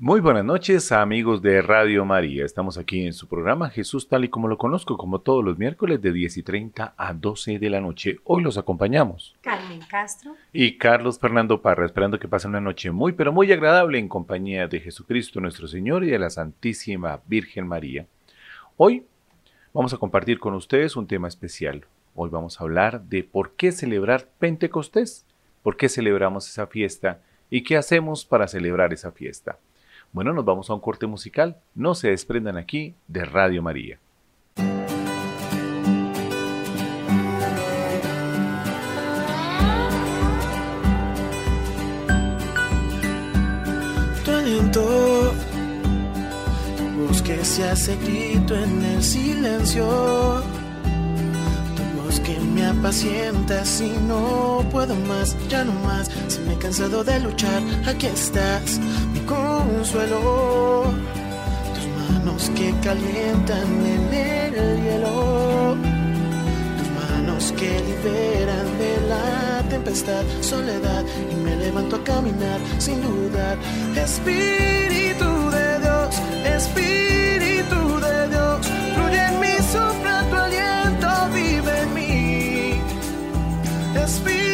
Muy buenas noches amigos de Radio María. Estamos aquí en su programa Jesús tal y como lo conozco, como todos los miércoles de 10 y 30 a 12 de la noche. Hoy los acompañamos. Carmen Castro. Y Carlos Fernando Parra, esperando que pasen una noche muy, pero muy agradable en compañía de Jesucristo nuestro Señor y de la Santísima Virgen María. Hoy vamos a compartir con ustedes un tema especial. Hoy vamos a hablar de por qué celebrar Pentecostés, por qué celebramos esa fiesta y qué hacemos para celebrar esa fiesta. Bueno, nos vamos a un corte musical. No se desprendan aquí de Radio María. Tu aliento, se hace grito en el silencio. Tu me apacienta si no puedo más, ya no más. Si me he cansado de luchar, aquí estás consuelo, tus manos que calientan en el hielo, tus manos que liberan de la tempestad, soledad, y me levanto a caminar sin dudar. Espíritu de Dios, Espíritu de Dios, fluye en mí, sopla tu aliento, vive en mí. Espíritu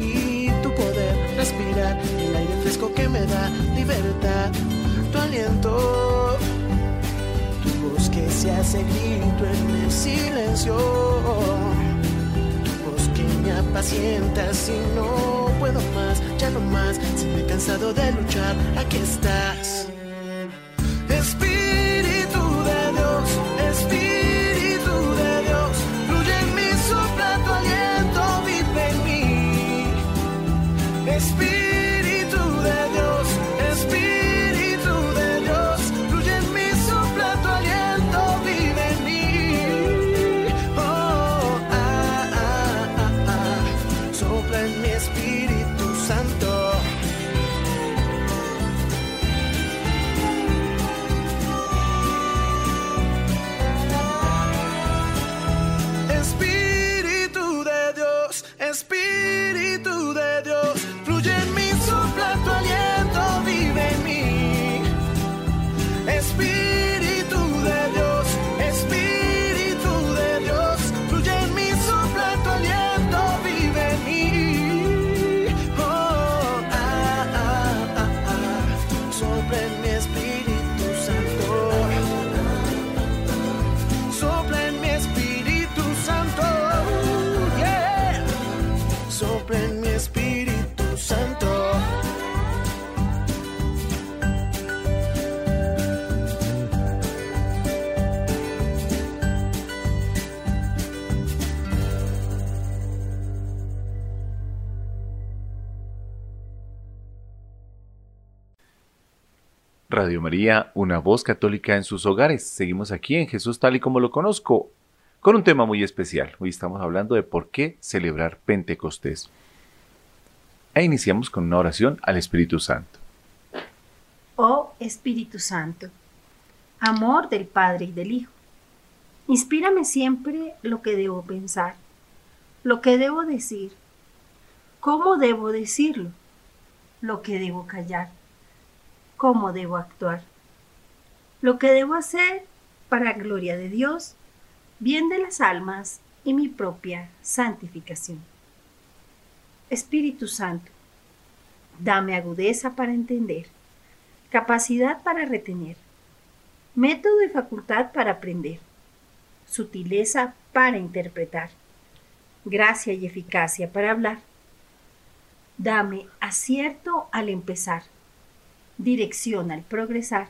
y tu poder respirar el aire fresco que me da libertad, tu aliento, tu voz que se hace grito en el silencio, tu voz que me apacienta si no puedo más, ya no más, si me he cansado de luchar, aquí estás. Radio María, una voz católica en sus hogares. Seguimos aquí en Jesús tal y como lo conozco, con un tema muy especial. Hoy estamos hablando de por qué celebrar Pentecostés. E iniciamos con una oración al Espíritu Santo. Oh Espíritu Santo, amor del Padre y del Hijo, inspírame siempre lo que debo pensar, lo que debo decir, cómo debo decirlo, lo que debo callar cómo debo actuar, lo que debo hacer para gloria de Dios, bien de las almas y mi propia santificación. Espíritu Santo, dame agudeza para entender, capacidad para retener, método y facultad para aprender, sutileza para interpretar, gracia y eficacia para hablar. Dame acierto al empezar dirección al progresar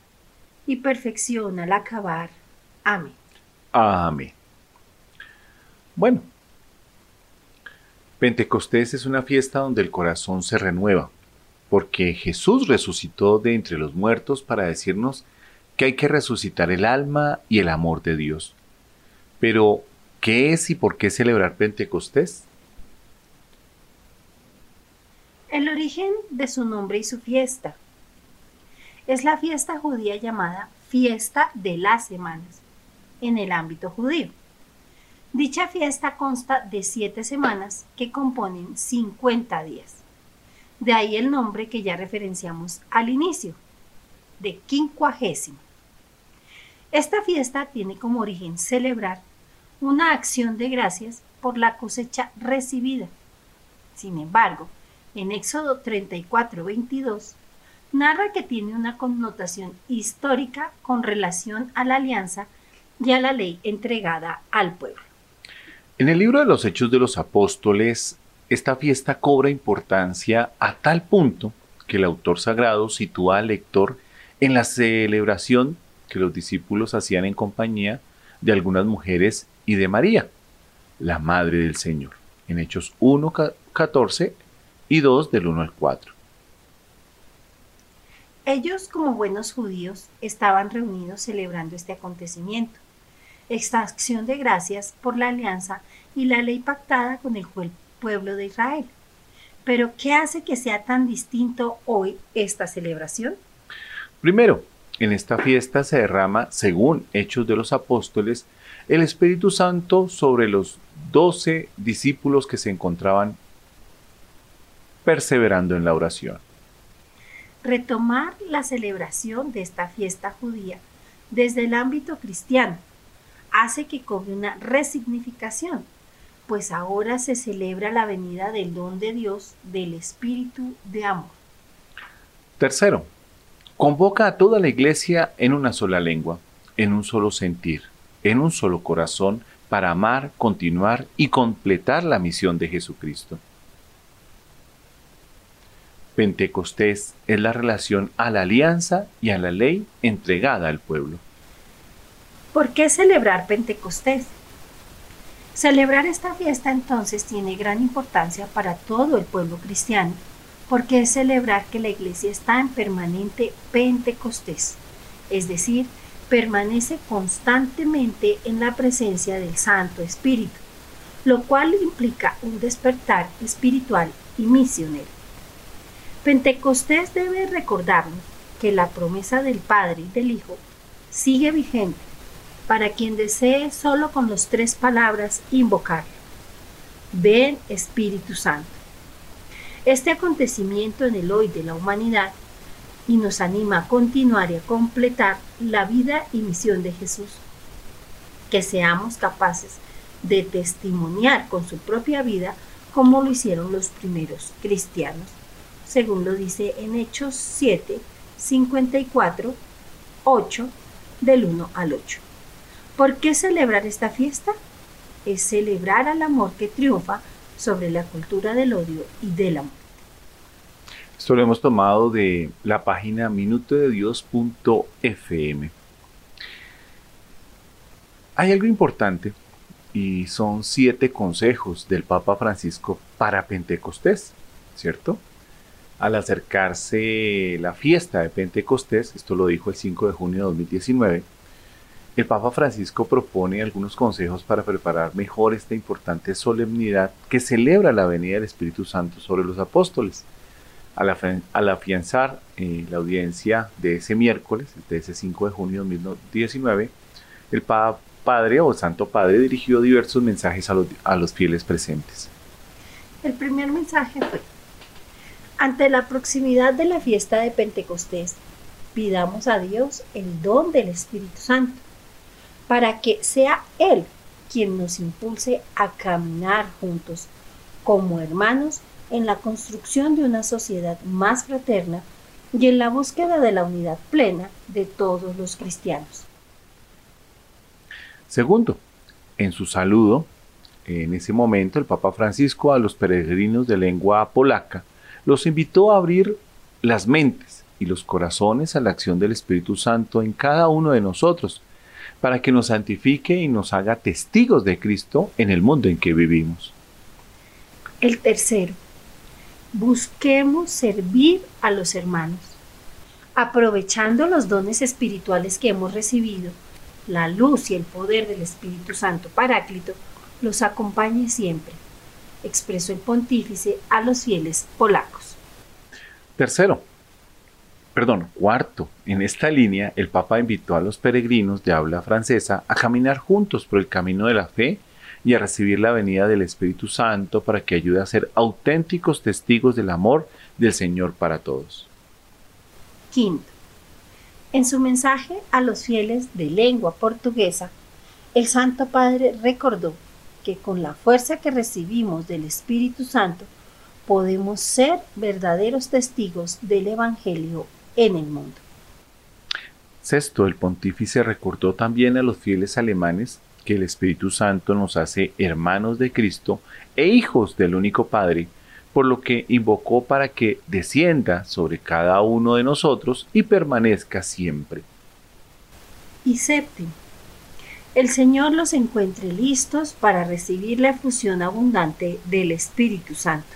y perfección al acabar. Amén. Amén. Bueno, Pentecostés es una fiesta donde el corazón se renueva, porque Jesús resucitó de entre los muertos para decirnos que hay que resucitar el alma y el amor de Dios. Pero, ¿qué es y por qué celebrar Pentecostés? El origen de su nombre y su fiesta. Es la fiesta judía llamada Fiesta de las Semanas, en el ámbito judío. Dicha fiesta consta de siete semanas que componen 50 días. De ahí el nombre que ya referenciamos al inicio, de quincuagésimo. Esta fiesta tiene como origen celebrar una acción de gracias por la cosecha recibida. Sin embargo, en Éxodo 34, 22, narra que tiene una connotación histórica con relación a la alianza y a la ley entregada al pueblo. En el libro de los Hechos de los Apóstoles, esta fiesta cobra importancia a tal punto que el autor sagrado sitúa al lector en la celebración que los discípulos hacían en compañía de algunas mujeres y de María, la Madre del Señor, en Hechos 1, 14 y 2 del 1 al 4. Ellos, como buenos judíos, estaban reunidos celebrando este acontecimiento, esta acción de gracias por la alianza y la ley pactada con el pueblo de Israel. Pero, ¿qué hace que sea tan distinto hoy esta celebración? Primero, en esta fiesta se derrama, según Hechos de los Apóstoles, el Espíritu Santo sobre los doce discípulos que se encontraban perseverando en la oración. Retomar la celebración de esta fiesta judía desde el ámbito cristiano hace que cobre una resignificación, pues ahora se celebra la venida del don de Dios del Espíritu de amor. Tercero, convoca a toda la iglesia en una sola lengua, en un solo sentir, en un solo corazón, para amar, continuar y completar la misión de Jesucristo. Pentecostés es la relación a la alianza y a la ley entregada al pueblo. ¿Por qué celebrar Pentecostés? Celebrar esta fiesta entonces tiene gran importancia para todo el pueblo cristiano, porque es celebrar que la iglesia está en permanente Pentecostés, es decir, permanece constantemente en la presencia del Santo Espíritu, lo cual implica un despertar espiritual y misionero. Pentecostés debe recordarnos que la promesa del Padre y del Hijo sigue vigente para quien desee solo con las tres palabras invocar. Ven Espíritu Santo. Este acontecimiento en el hoy de la humanidad y nos anima a continuar y a completar la vida y misión de Jesús. Que seamos capaces de testimoniar con su propia vida como lo hicieron los primeros cristianos según lo dice en Hechos 7, 54, 8, del 1 al 8. ¿Por qué celebrar esta fiesta? Es celebrar al amor que triunfa sobre la cultura del odio y del amor. Esto lo hemos tomado de la página minutodedios.fm. Hay algo importante y son siete consejos del Papa Francisco para Pentecostés, ¿cierto? Al acercarse la fiesta de Pentecostés, esto lo dijo el 5 de junio de 2019, el Papa Francisco propone algunos consejos para preparar mejor esta importante solemnidad que celebra la venida del Espíritu Santo sobre los apóstoles. Al, afianzar eh, la audiencia de ese miércoles, de ese 5 de junio de 2019, el Padre o Santo Padre dirigió diversos mensajes a los fieles presentes. El primer mensaje fue, ante la proximidad de la fiesta de Pentecostés, pidamos a Dios el don del Espíritu Santo, para que sea Él quien nos impulse a caminar juntos como hermanos en la construcción de una sociedad más fraterna y en la búsqueda de la unidad plena de todos los cristianos. Segundo, en su saludo, en ese momento el Papa Francisco a los peregrinos de lengua polaca los invitó a abrir las mentes y los corazones a la acción del Espíritu Santo en cada uno de nosotros, para que nos santifique y nos haga testigos de Cristo en el mundo en que vivimos. El tercero, busquemos servir a los hermanos. aprovechando los dones espirituales que hemos recibido, la luz y el poder del Espíritu Santo Paráclito los acompañe siempre, expresó el pontífice a los fieles polacos. Tercero, perdón, cuarto, en esta línea el Papa invitó a los peregrinos de habla francesa a caminar juntos por el camino de la fe y a recibir la venida del Espíritu Santo para que ayude a ser auténticos testigos del amor del Señor para todos. Quinto, en su mensaje a los fieles de lengua portuguesa, el Santo Padre recordó que con la fuerza que recibimos del Espíritu Santo podemos ser verdaderos testigos del Evangelio en el mundo. Sexto, el pontífice recordó también a los fieles alemanes que el Espíritu Santo nos hace hermanos de Cristo e hijos del único Padre, por lo que invocó para que descienda sobre cada uno de nosotros y permanezca siempre. Y séptimo, el Señor los encuentre listos para recibir la efusión abundante del Espíritu Santo.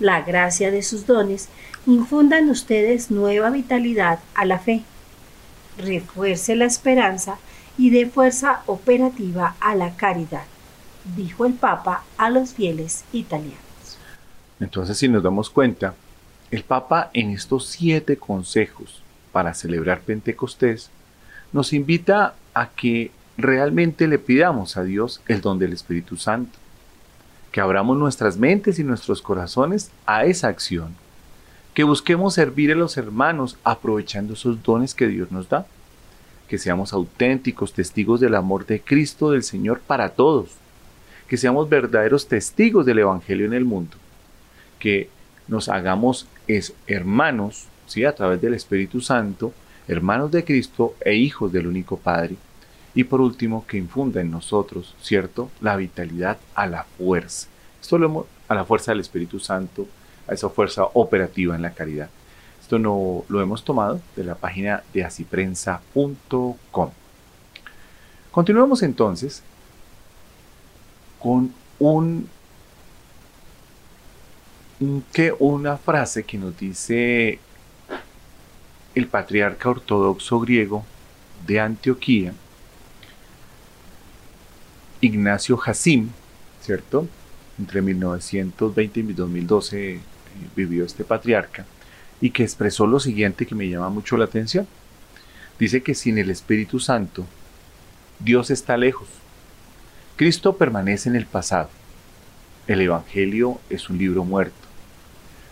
La gracia de sus dones infunda en ustedes nueva vitalidad a la fe, refuerce la esperanza y dé fuerza operativa a la caridad, dijo el Papa a los fieles italianos. Entonces, si nos damos cuenta, el Papa en estos siete consejos para celebrar Pentecostés nos invita a que realmente le pidamos a Dios el don del Espíritu Santo, que abramos nuestras mentes y nuestros corazones a esa acción, que busquemos servir a los hermanos aprovechando esos dones que Dios nos da, que seamos auténticos testigos del amor de Cristo del Señor para todos, que seamos verdaderos testigos del Evangelio en el mundo que nos hagamos es hermanos, ¿sí? a través del Espíritu Santo, hermanos de Cristo e hijos del único Padre. Y por último, que infunda en nosotros, ¿cierto?, la vitalidad a la fuerza. Esto lo hemos, a la fuerza del Espíritu Santo, a esa fuerza operativa en la caridad. Esto no, lo hemos tomado de la página de asiprensa.com. Continuemos entonces con un que una frase que nos dice el patriarca ortodoxo griego de Antioquía, Ignacio Hasim, ¿cierto? Entre 1920 y 2012 eh, vivió este patriarca y que expresó lo siguiente que me llama mucho la atención. Dice que sin el Espíritu Santo, Dios está lejos. Cristo permanece en el pasado. El Evangelio es un libro muerto.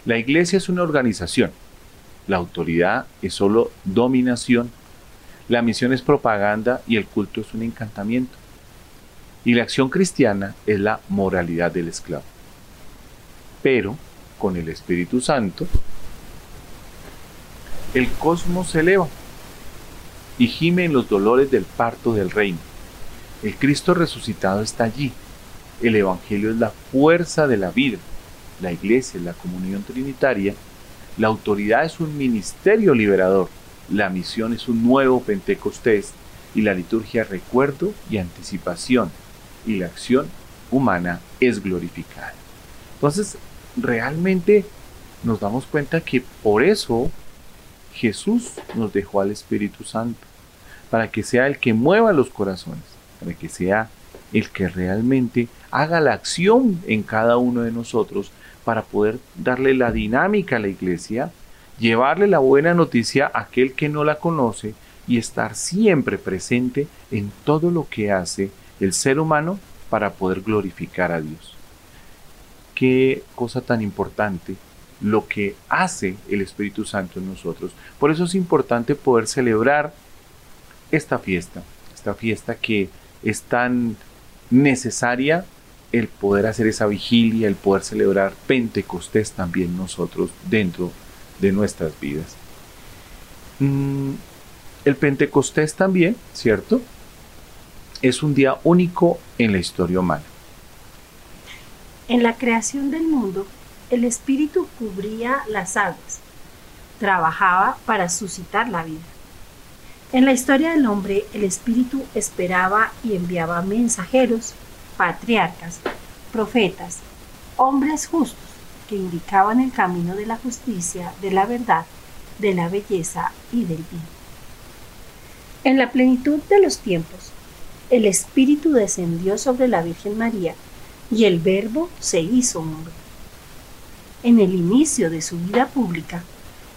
La iglesia es una organización. La autoridad es solo dominación. La misión es propaganda y el culto es un encantamiento. Y la acción cristiana es la moralidad del esclavo. Pero con el Espíritu Santo, el cosmos se eleva y gime en los dolores del parto del reino. El Cristo resucitado está allí. El Evangelio es la fuerza de la vida la iglesia la comunión trinitaria, la autoridad es un ministerio liberador, la misión es un nuevo Pentecostés y la liturgia recuerdo y anticipación y la acción humana es glorificada. Entonces, realmente nos damos cuenta que por eso Jesús nos dejó al Espíritu Santo, para que sea el que mueva los corazones, para que sea el que realmente haga la acción en cada uno de nosotros para poder darle la dinámica a la iglesia, llevarle la buena noticia a aquel que no la conoce y estar siempre presente en todo lo que hace el ser humano para poder glorificar a Dios. Qué cosa tan importante lo que hace el Espíritu Santo en nosotros. Por eso es importante poder celebrar esta fiesta, esta fiesta que es tan necesaria el poder hacer esa vigilia, el poder celebrar Pentecostés también nosotros dentro de nuestras vidas. Mm, el Pentecostés también, ¿cierto? Es un día único en la historia humana. En la creación del mundo, el Espíritu cubría las aguas, trabajaba para suscitar la vida. En la historia del hombre, el Espíritu esperaba y enviaba mensajeros patriarcas, profetas, hombres justos que indicaban el camino de la justicia, de la verdad, de la belleza y del bien. En la plenitud de los tiempos, el Espíritu descendió sobre la Virgen María y el Verbo se hizo hombre. En el inicio de su vida pública,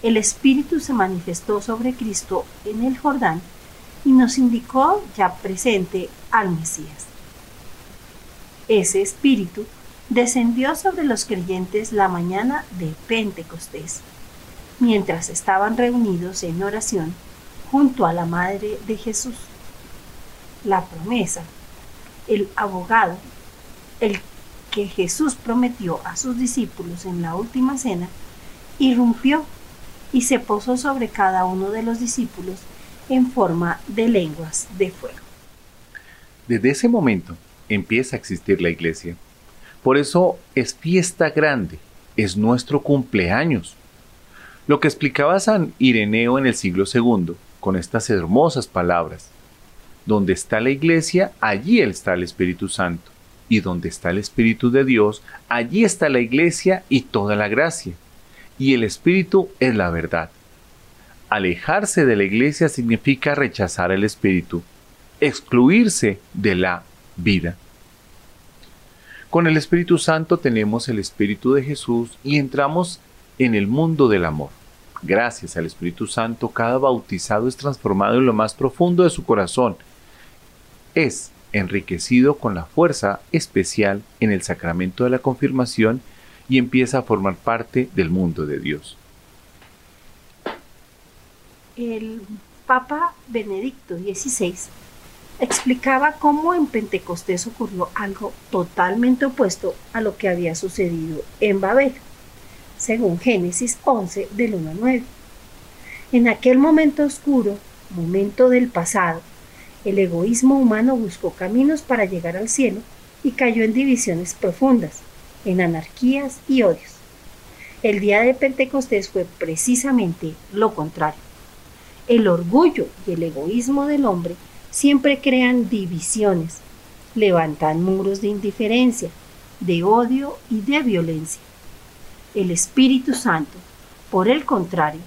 el Espíritu se manifestó sobre Cristo en el Jordán y nos indicó ya presente al Mesías. Ese Espíritu descendió sobre los creyentes la mañana de Pentecostés, mientras estaban reunidos en oración junto a la Madre de Jesús. La promesa, el abogado, el que Jesús prometió a sus discípulos en la última cena, irrumpió y se posó sobre cada uno de los discípulos en forma de lenguas de fuego. Desde ese momento empieza a existir la iglesia. Por eso es fiesta grande, es nuestro cumpleaños. Lo que explicaba San Ireneo en el siglo II con estas hermosas palabras. Donde está la iglesia, allí está el Espíritu Santo. Y donde está el Espíritu de Dios, allí está la iglesia y toda la gracia. Y el Espíritu es la verdad. Alejarse de la iglesia significa rechazar el Espíritu, excluirse de la vida. Con el Espíritu Santo tenemos el Espíritu de Jesús y entramos en el mundo del amor. Gracias al Espíritu Santo, cada bautizado es transformado en lo más profundo de su corazón. Es enriquecido con la fuerza especial en el sacramento de la confirmación y empieza a formar parte del mundo de Dios. El Papa Benedicto XVI explicaba cómo en Pentecostés ocurrió algo totalmente opuesto a lo que había sucedido en Babel, según Génesis 11 del 1 al 9. En aquel momento oscuro, momento del pasado, el egoísmo humano buscó caminos para llegar al cielo y cayó en divisiones profundas, en anarquías y odios. El día de Pentecostés fue precisamente lo contrario. El orgullo y el egoísmo del hombre siempre crean divisiones, levantan muros de indiferencia, de odio y de violencia. El Espíritu Santo, por el contrario,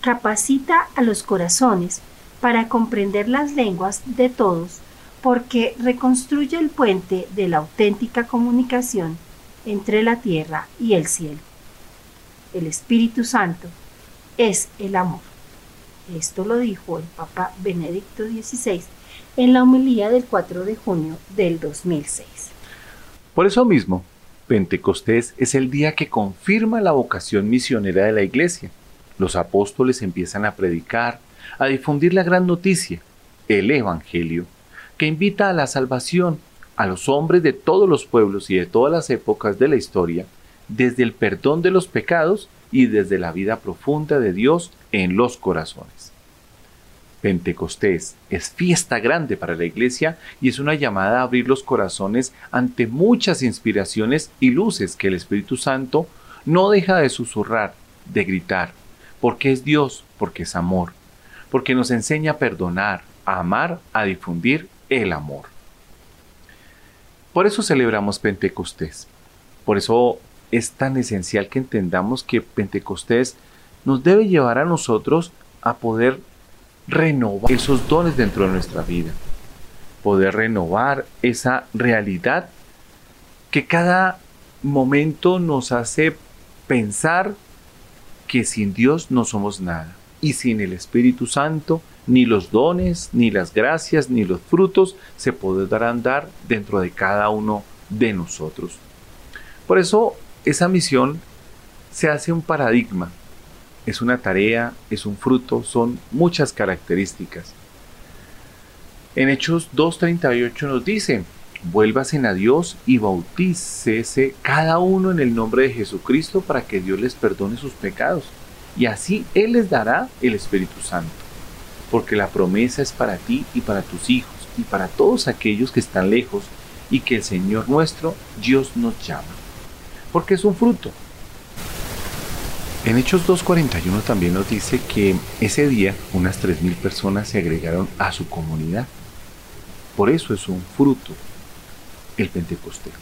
capacita a los corazones para comprender las lenguas de todos porque reconstruye el puente de la auténtica comunicación entre la tierra y el cielo. El Espíritu Santo es el amor. Esto lo dijo el Papa Benedicto XVI en la homilía del 4 de junio del 2006. Por eso mismo, Pentecostés es el día que confirma la vocación misionera de la Iglesia. Los apóstoles empiezan a predicar, a difundir la gran noticia, el Evangelio, que invita a la salvación a los hombres de todos los pueblos y de todas las épocas de la historia, desde el perdón de los pecados y desde la vida profunda de Dios en los corazones. Pentecostés es fiesta grande para la iglesia y es una llamada a abrir los corazones ante muchas inspiraciones y luces que el Espíritu Santo no deja de susurrar, de gritar, porque es Dios, porque es amor, porque nos enseña a perdonar, a amar, a difundir el amor. Por eso celebramos Pentecostés. Por eso es tan esencial que entendamos que Pentecostés nos debe llevar a nosotros a poder renovar esos dones dentro de nuestra vida, poder renovar esa realidad que cada momento nos hace pensar que sin Dios no somos nada y sin el Espíritu Santo ni los dones, ni las gracias, ni los frutos se podrán dar dentro de cada uno de nosotros. Por eso esa misión se hace un paradigma, es una tarea, es un fruto, son muchas características. En Hechos 2.38 nos dice, vuélvasen a Dios y bautícese cada uno en el nombre de Jesucristo para que Dios les perdone sus pecados. Y así Él les dará el Espíritu Santo. Porque la promesa es para ti y para tus hijos y para todos aquellos que están lejos y que el Señor nuestro Dios nos llama porque es un fruto. En Hechos 2.41 también nos dice que ese día unas 3.000 personas se agregaron a su comunidad. Por eso es un fruto el Pentecostés.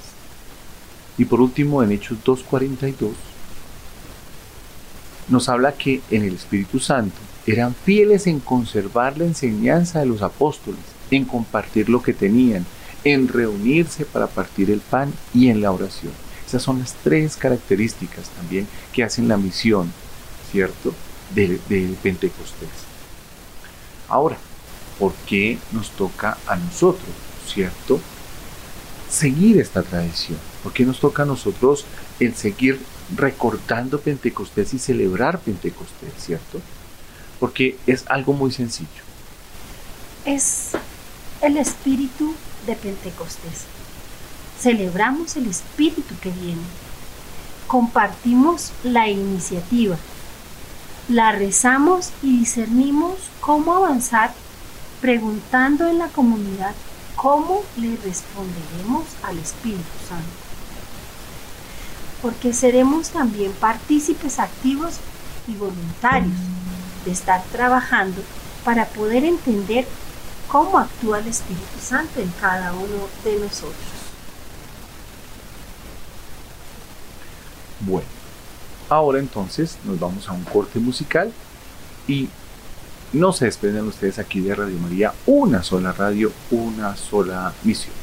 Y por último en Hechos 2.42 nos habla que en el Espíritu Santo eran fieles en conservar la enseñanza de los apóstoles, en compartir lo que tenían, en reunirse para partir el pan y en la oración. Esas son las tres características también que hacen la misión, ¿cierto?, del, Pentecostés. Ahora, ¿por qué nos toca a nosotros, ¿cierto?, seguir esta tradición. ¿Por qué nos toca a nosotros el seguir recordando Pentecostés y celebrar Pentecostés, ¿cierto? Porque es algo muy sencillo. Es el espíritu de Pentecostés. Celebramos el espíritu que viene. Compartimos la iniciativa. La rezamos y discernimos cómo avanzar preguntando en la comunidad cómo le responderemos al Espíritu Santo. Porque seremos también partícipes activos y voluntarios de estar trabajando para poder entender cómo actúa el Espíritu Santo en cada uno de nosotros. Bueno, ahora entonces nos vamos a un corte musical y no se desprenden ustedes aquí de Radio María, una sola radio, una sola misión.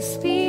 speak.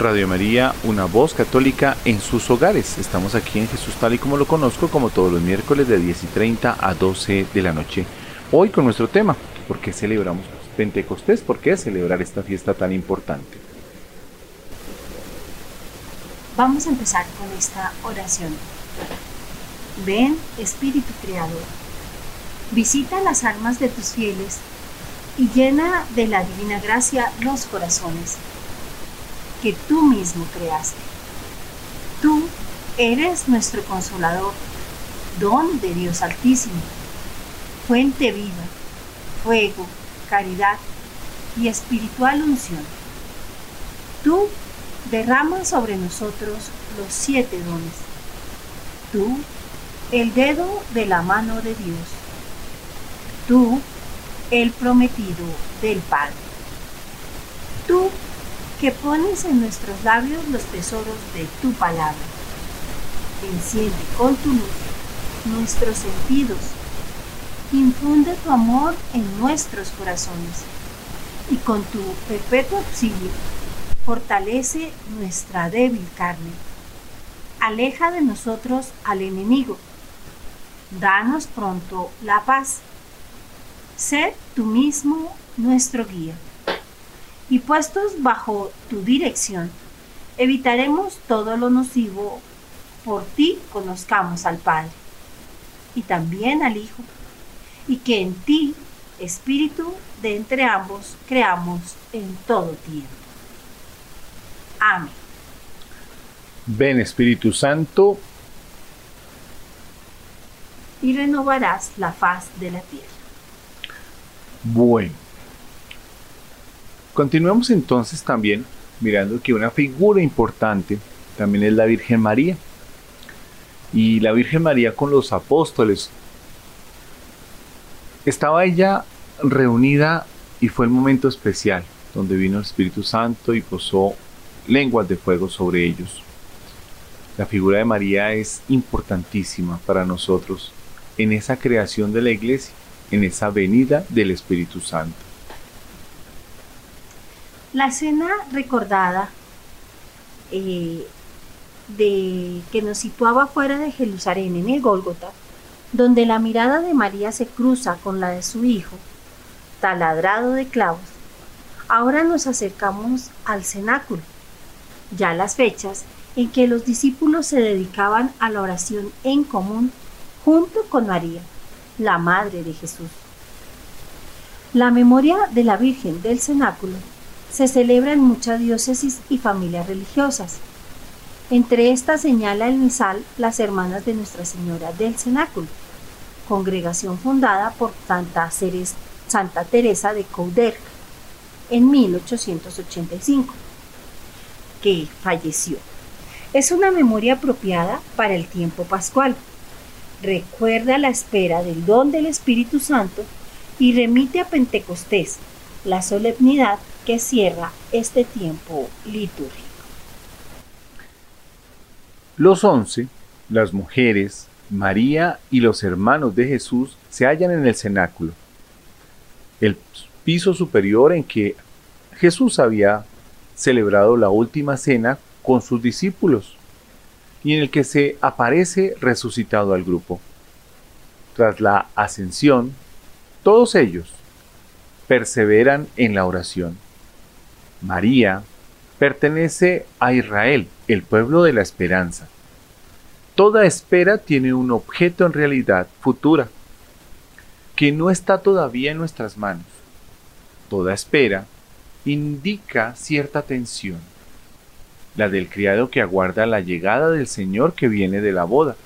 Radio María, una voz católica en sus hogares. Estamos aquí en Jesús tal y como lo conozco, como todos los miércoles de 10 y 30 a 12 de la noche. Hoy con nuestro tema, ¿por qué celebramos Pentecostés? ¿Por qué celebrar esta fiesta tan importante? Vamos a empezar con esta oración. Ven, Espíritu Creador, visita las almas de tus fieles y llena de la divina gracia los corazones que tú mismo creaste. Tú eres nuestro consolador, don de Dios Altísimo, fuente viva, fuego, caridad y espiritual unción. Tú derramas sobre nosotros los siete dones. Tú, el dedo de la mano de Dios. Tú, el prometido del Padre. Tú, que pones en nuestros labios los tesoros de tu palabra. Enciende con tu luz nuestros sentidos. Infunde tu amor en nuestros corazones y con tu perpetuo auxilio fortalece nuestra débil carne. Aleja de nosotros al enemigo. Danos pronto la paz. Sé tú mismo nuestro guía y puestos bajo tu dirección, evitaremos todo lo nocivo. Por ti conozcamos al Padre y también al Hijo, y que en ti, Espíritu, de entre ambos, creamos en todo tiempo. Amén. Ven Espíritu Santo. Y renovarás la faz de la tierra. Bueno. Continuemos entonces también mirando que una figura importante también es la Virgen María. Y la Virgen María con los apóstoles. Estaba ella reunida y fue el momento especial donde vino el Espíritu Santo y posó lenguas de fuego sobre ellos. La figura de María es importantísima para nosotros en esa creación de la iglesia, en esa venida del Espíritu Santo. La escena recordada eh, de que nos situaba fuera de Jerusalén en el Gólgota, donde la mirada de María se cruza con la de su hijo, taladrado de clavos, ahora nos acercamos al cenáculo, ya las fechas en que los discípulos se dedicaban a la oración en común junto con María, la Madre de Jesús. La memoria de la Virgen del cenáculo se celebra en muchas diócesis y familias religiosas. Entre estas señala el misal las Hermanas de Nuestra Señora del Cenáculo, congregación fundada por Santa, Santa Teresa de Couderc en 1885, que falleció. Es una memoria apropiada para el tiempo pascual. Recuerda la espera del don del Espíritu Santo y remite a Pentecostés, la solemnidad que cierra este tiempo litúrgico. Los once, las mujeres, María y los hermanos de Jesús se hallan en el cenáculo, el piso superior en que Jesús había celebrado la última cena con sus discípulos y en el que se aparece resucitado al grupo. Tras la ascensión, todos ellos perseveran en la oración. María pertenece a Israel, el pueblo de la esperanza. Toda espera tiene un objeto en realidad futura, que no está todavía en nuestras manos. Toda espera indica cierta tensión, la del criado que aguarda la llegada del Señor que viene de la boda,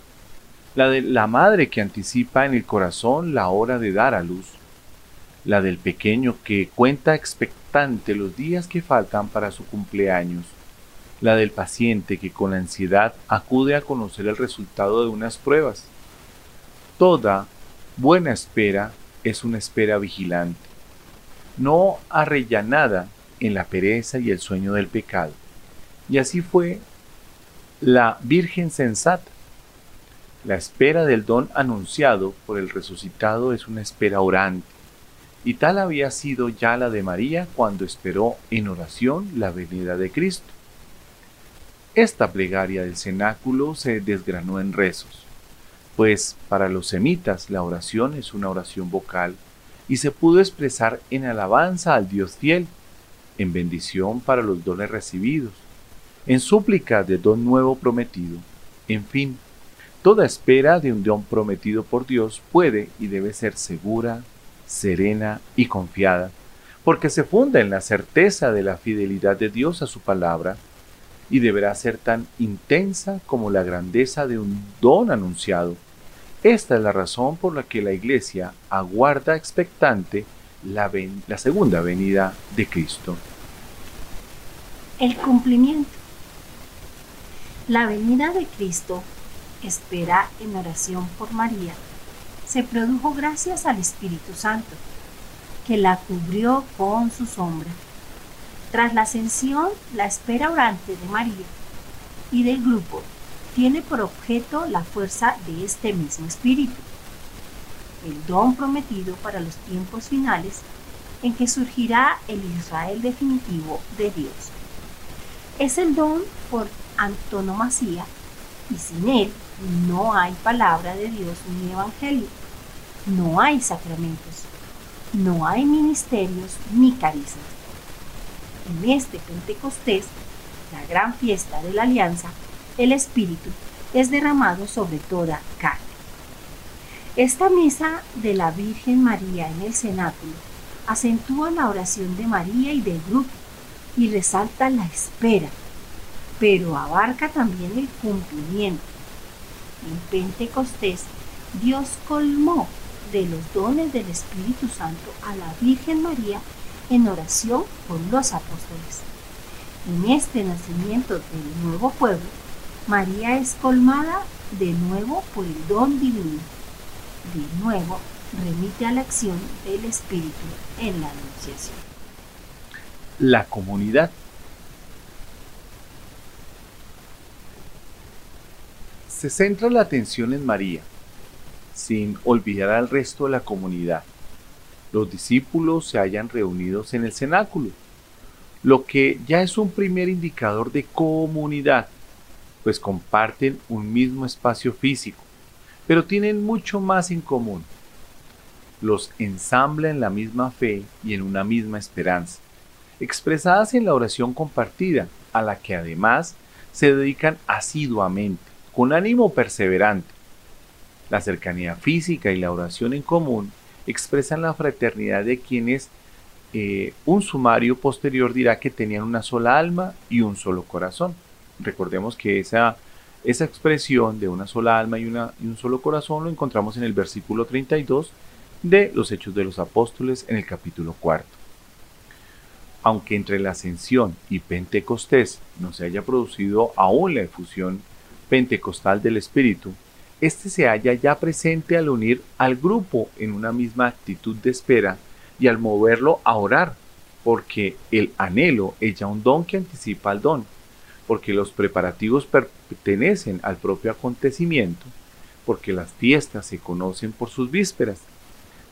la de la madre que anticipa en el corazón la hora de dar a luz, la del pequeño que cuenta los días que faltan para su cumpleaños, la del paciente que con ansiedad acude a conocer el resultado de unas pruebas. Toda buena espera es una espera vigilante, no arrellanada en la pereza y el sueño del pecado. Y así fue la Virgen sensata. La espera del don anunciado por el resucitado es una espera orante, y tal había sido ya la de María cuando esperó en oración la venida de Cristo. Esta plegaria del cenáculo se desgranó en rezos, pues para los semitas la oración es una oración vocal y se pudo expresar en alabanza al Dios fiel, en bendición para los dones recibidos, en súplica de don nuevo prometido, en fin, toda espera de un don prometido por Dios puede y debe ser segura, serena y confiada, porque se funda en la certeza de la fidelidad de Dios a su palabra, y deberá ser tan intensa como la grandeza de un don anunciado. Esta es la razón por la que la Iglesia aguarda expectante la, la segunda venida de Cristo. El cumplimiento. La venida de Cristo, espera en oración por María, se produjo gracias al Espíritu Santo, que la cubrió con su sombra. Tras la ascensión, la espera orante de María y del grupo tiene por objeto la fuerza de este mismo espíritu, el don prometido para los tiempos finales en que surgirá el Israel definitivo de Dios. Es el don por antonomasia y sin él no hay palabra de Dios ni evangelio, no hay sacramentos, no hay ministerios ni carismas en este Pentecostés, la gran fiesta de la alianza, el Espíritu es derramado sobre toda carne. Esta misa de la Virgen María en el cenáculo acentúa la oración de María y del grupo y resalta la espera, pero abarca también el cumplimiento. En Pentecostés, Dios colmó de los dones del Espíritu Santo a la Virgen María en oración por los apóstoles. En este nacimiento del nuevo pueblo, María es colmada de nuevo por el don divino. De nuevo, remite a la acción del Espíritu en la Anunciación. La comunidad. Se centra la atención en María, sin olvidar al resto de la comunidad los discípulos se hayan reunidos en el cenáculo, lo que ya es un primer indicador de comunidad, pues comparten un mismo espacio físico, pero tienen mucho más en común. Los ensambla en la misma fe y en una misma esperanza, expresadas en la oración compartida, a la que además se dedican asiduamente, con ánimo perseverante. La cercanía física y la oración en común expresan la fraternidad de quienes eh, un sumario posterior dirá que tenían una sola alma y un solo corazón. Recordemos que esa, esa expresión de una sola alma y, una, y un solo corazón lo encontramos en el versículo 32 de los Hechos de los Apóstoles en el capítulo 4. Aunque entre la ascensión y Pentecostés no se haya producido aún la efusión pentecostal del Espíritu, este se halla ya presente al unir al grupo en una misma actitud de espera y al moverlo a orar, porque el anhelo es ya un don que anticipa al don, porque los preparativos pertenecen al propio acontecimiento, porque las fiestas se conocen por sus vísperas.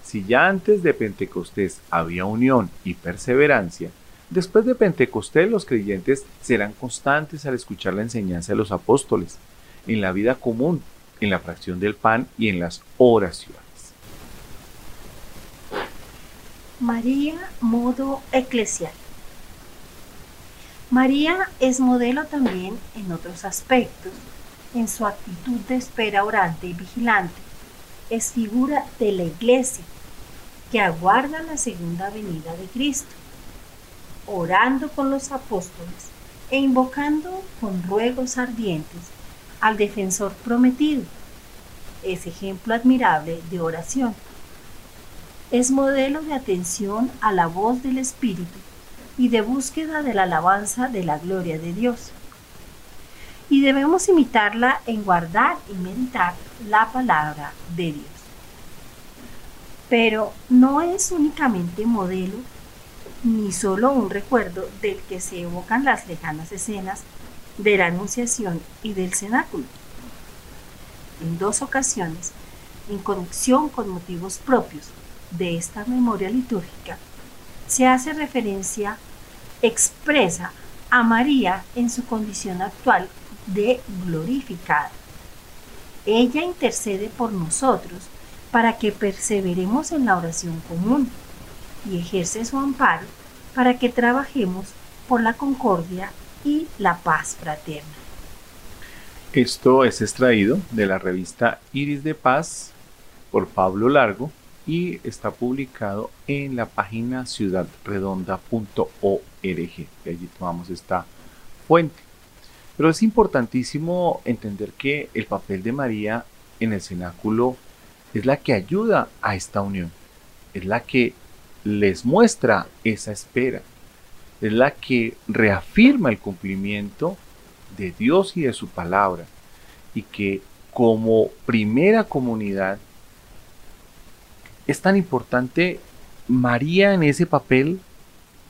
Si ya antes de Pentecostés había unión y perseverancia, después de Pentecostés los creyentes serán constantes al escuchar la enseñanza de los apóstoles, en la vida común, en la fracción del pan y en las oraciones. María, modo eclesial. María es modelo también en otros aspectos, en su actitud de espera orante y vigilante. Es figura de la iglesia que aguarda la segunda venida de Cristo, orando con los apóstoles e invocando con ruegos ardientes al defensor prometido. Es ejemplo admirable de oración. Es modelo de atención a la voz del Espíritu y de búsqueda de la alabanza de la gloria de Dios. Y debemos imitarla en guardar y meditar la palabra de Dios. Pero no es únicamente modelo ni solo un recuerdo del que se evocan las lejanas escenas de la Anunciación y del Cenáculo. En dos ocasiones, en conexión con motivos propios de esta memoria litúrgica, se hace referencia expresa a María en su condición actual de glorificada. Ella intercede por nosotros para que perseveremos en la oración común y ejerce su amparo para que trabajemos por la concordia y la paz fraterna. Esto es extraído de la revista Iris de Paz por Pablo Largo y está publicado en la página ciudadredonda.org. Allí tomamos esta fuente. Pero es importantísimo entender que el papel de María en el cenáculo es la que ayuda a esta unión, es la que les muestra esa espera, es la que reafirma el cumplimiento de Dios y de su palabra, y que como primera comunidad es tan importante María en ese papel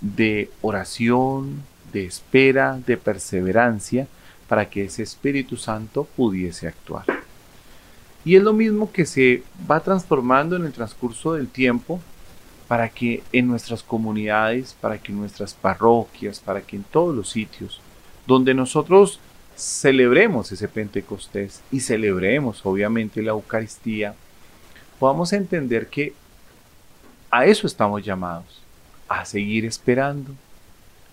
de oración, de espera, de perseverancia, para que ese Espíritu Santo pudiese actuar. Y es lo mismo que se va transformando en el transcurso del tiempo para que en nuestras comunidades, para que en nuestras parroquias, para que en todos los sitios donde nosotros celebremos ese Pentecostés y celebremos obviamente la Eucaristía, podamos entender que a eso estamos llamados, a seguir esperando,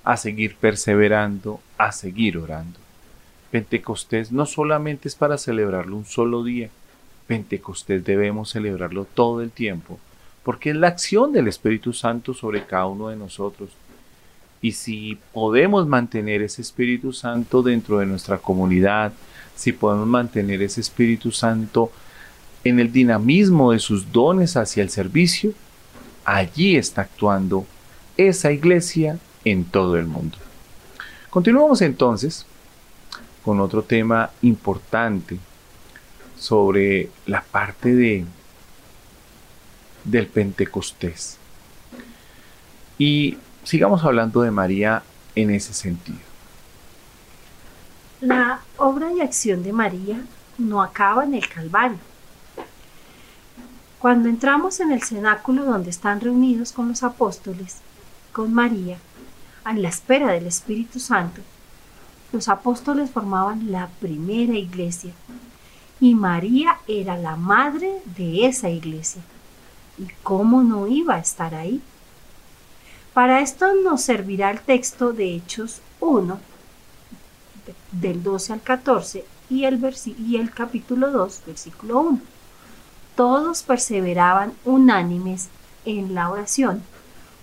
a seguir perseverando, a seguir orando. Pentecostés no solamente es para celebrarlo un solo día, Pentecostés debemos celebrarlo todo el tiempo, porque es la acción del Espíritu Santo sobre cada uno de nosotros. Y si podemos mantener ese Espíritu Santo dentro de nuestra comunidad, si podemos mantener ese Espíritu Santo en el dinamismo de sus dones hacia el servicio, allí está actuando esa iglesia en todo el mundo. Continuamos entonces con otro tema importante sobre la parte de del Pentecostés. Y sigamos hablando de María en ese sentido. La obra y acción de María no acaba en el Calvario. Cuando entramos en el cenáculo donde están reunidos con los apóstoles, con María, a la espera del Espíritu Santo, los apóstoles formaban la primera iglesia y María era la madre de esa iglesia. ¿Y cómo no iba a estar ahí? Para esto nos servirá el texto de Hechos 1, del 12 al 14, y el, y el capítulo 2, versículo 1 todos perseveraban unánimes en la oración,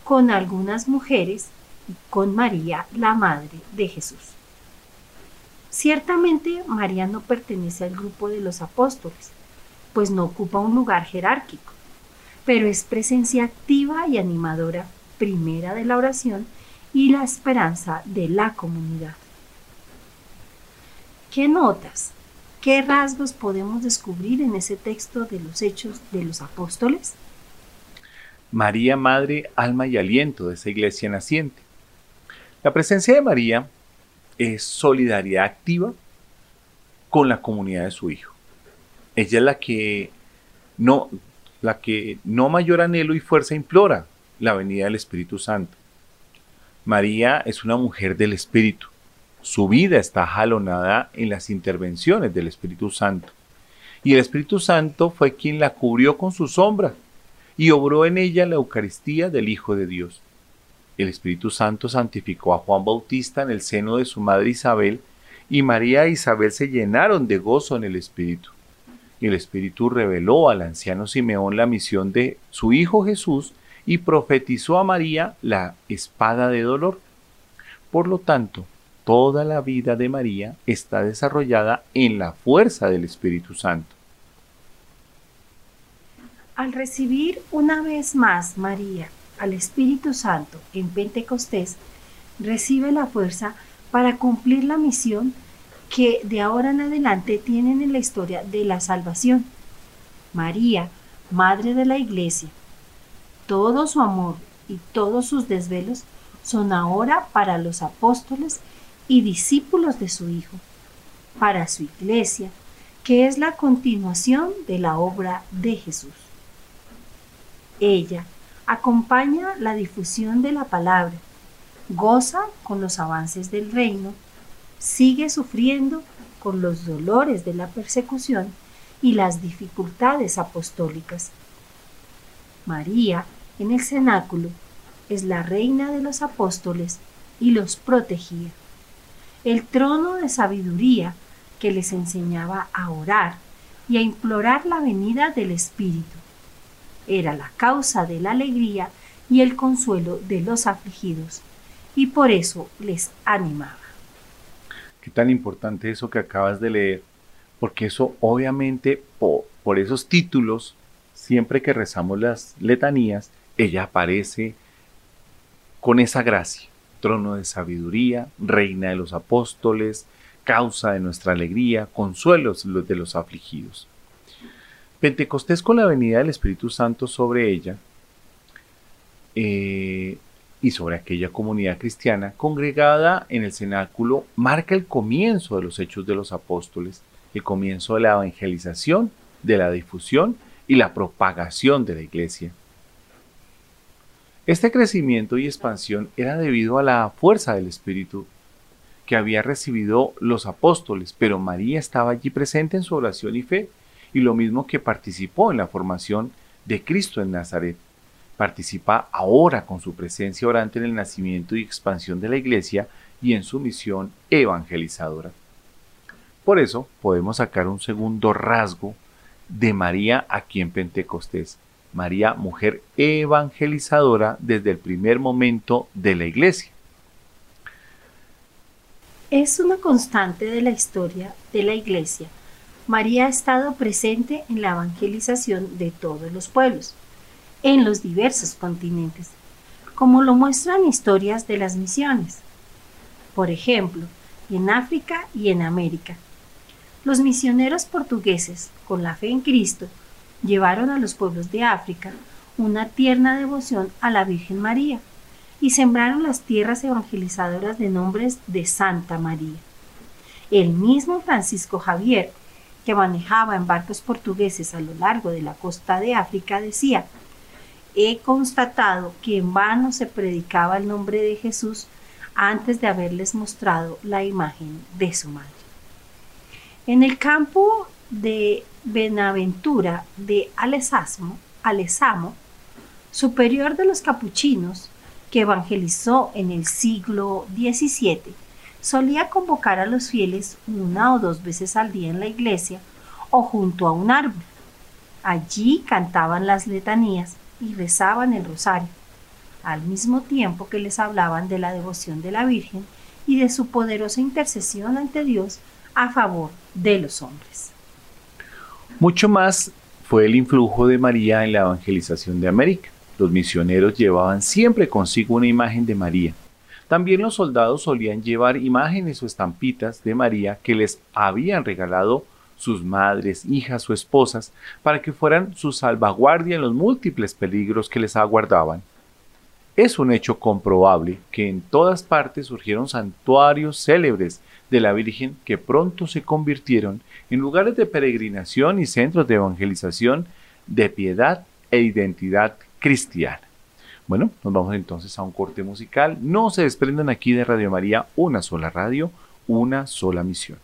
con algunas mujeres y con María, la Madre de Jesús. Ciertamente María no pertenece al grupo de los apóstoles, pues no ocupa un lugar jerárquico, pero es presencia activa y animadora primera de la oración y la esperanza de la comunidad. ¿Qué notas ¿Qué rasgos podemos descubrir en ese texto de los hechos de los apóstoles? María, madre, alma y aliento de esa iglesia naciente. La presencia de María es solidaridad activa con la comunidad de su hijo. Ella es la que no, la que no mayor anhelo y fuerza implora la venida del Espíritu Santo. María es una mujer del Espíritu. Su vida está jalonada en las intervenciones del Espíritu Santo. Y el Espíritu Santo fue quien la cubrió con su sombra y obró en ella la Eucaristía del Hijo de Dios. El Espíritu Santo santificó a Juan Bautista en el seno de su madre Isabel, y María e Isabel se llenaron de gozo en el Espíritu. El Espíritu reveló al anciano Simeón la misión de su Hijo Jesús y profetizó a María la espada de dolor. Por lo tanto, toda la vida de María está desarrollada en la fuerza del Espíritu Santo. Al recibir una vez más María al Espíritu Santo en Pentecostés, recibe la fuerza para cumplir la misión que de ahora en adelante tienen en la historia de la salvación. María, Madre de la Iglesia, todo su amor y todos sus desvelos son ahora para los apóstoles y discípulos de su Hijo, para su iglesia, que es la continuación de la obra de Jesús. Ella acompaña la difusión de la palabra, goza con los avances del reino, sigue sufriendo con los dolores de la persecución y las dificultades apostólicas. María, en el cenáculo, es la reina de los apóstoles y los protegía. El trono de sabiduría que les enseñaba a orar y a implorar la venida del Espíritu. Era la causa de la alegría y el consuelo de los afligidos, y por eso les animaba. Qué tan importante eso que acabas de leer, porque eso obviamente por, por esos títulos, siempre que rezamos las letanías, ella aparece con esa gracia, trono de sabiduría, reina de los apóstoles, causa de nuestra alegría, consuelos de los afligidos. Pentecostés con la venida del Espíritu Santo sobre ella eh, y sobre aquella comunidad cristiana congregada en el cenáculo marca el comienzo de los hechos de los apóstoles, el comienzo de la evangelización, de la difusión y la propagación de la iglesia. Este crecimiento y expansión era debido a la fuerza del Espíritu que había recibido los apóstoles, pero María estaba allí presente en su oración y fe, y lo mismo que participó en la formación de Cristo en Nazaret participa ahora con su presencia orante en el nacimiento y expansión de la Iglesia y en su misión evangelizadora. Por eso podemos sacar un segundo rasgo de María aquí en Pentecostés. María, mujer evangelizadora desde el primer momento de la Iglesia. Es una constante de la historia de la Iglesia. María ha estado presente en la evangelización de todos los pueblos en los diversos continentes, como lo muestran historias de las misiones. Por ejemplo, en África y en América. Los misioneros portugueses, con la fe en Cristo, llevaron a los pueblos de África una tierna devoción a la Virgen María y sembraron las tierras evangelizadoras de nombres de Santa María. El mismo Francisco Javier, que manejaba en barcos portugueses a lo largo de la costa de África, decía, he constatado que en vano se predicaba el nombre de Jesús antes de haberles mostrado la imagen de su madre. En el campo de Benaventura de Alesamo, Alesamo superior de los capuchinos, que evangelizó en el siglo XVII, solía convocar a los fieles una o dos veces al día en la iglesia o junto a un árbol. Allí cantaban las letanías y rezaban el rosario, al mismo tiempo que les hablaban de la devoción de la Virgen y de su poderosa intercesión ante Dios a favor de los hombres. Mucho más fue el influjo de María en la evangelización de América. Los misioneros llevaban siempre consigo una imagen de María. También los soldados solían llevar imágenes o estampitas de María que les habían regalado sus madres, hijas o esposas, para que fueran su salvaguardia en los múltiples peligros que les aguardaban. Es un hecho comprobable que en todas partes surgieron santuarios célebres de la Virgen que pronto se convirtieron en lugares de peregrinación y centros de evangelización, de piedad e identidad cristiana. Bueno, nos vamos entonces a un corte musical. No se desprendan aquí de Radio María, una sola radio, una sola misión.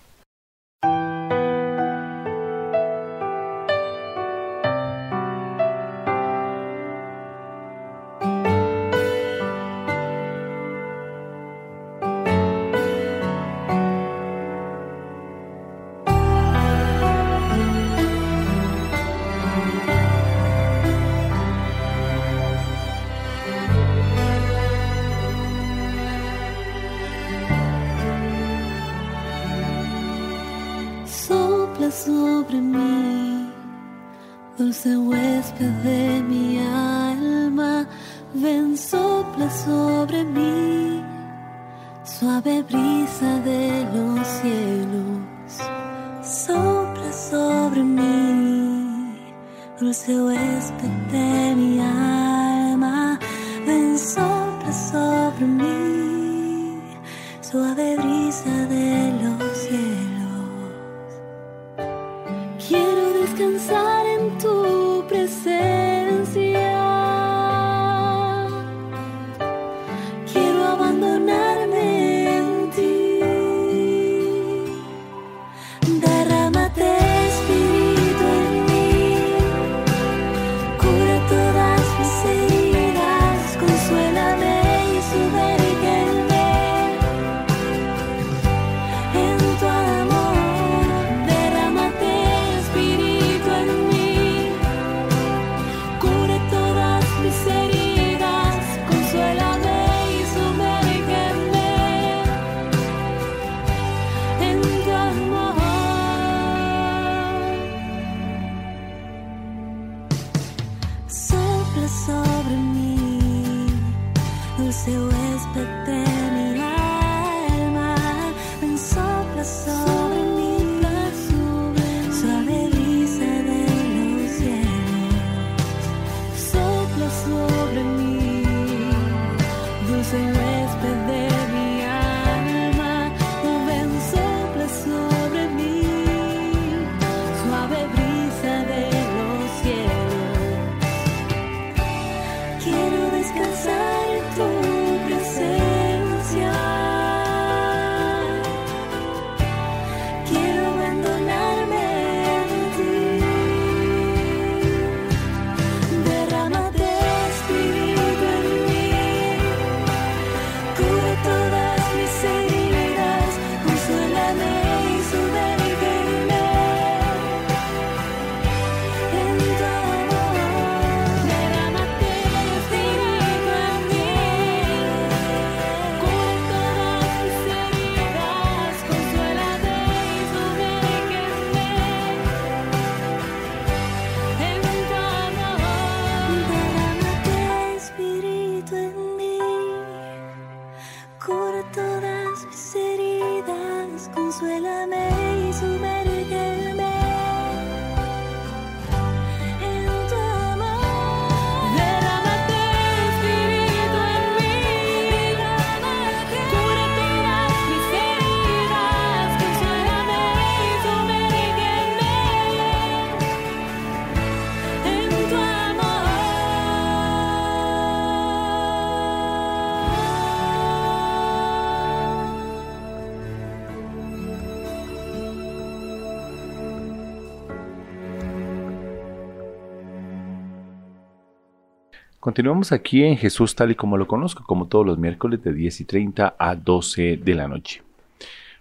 Continuamos aquí en Jesús tal y como lo conozco, como todos los miércoles de 10 y 30 a 12 de la noche.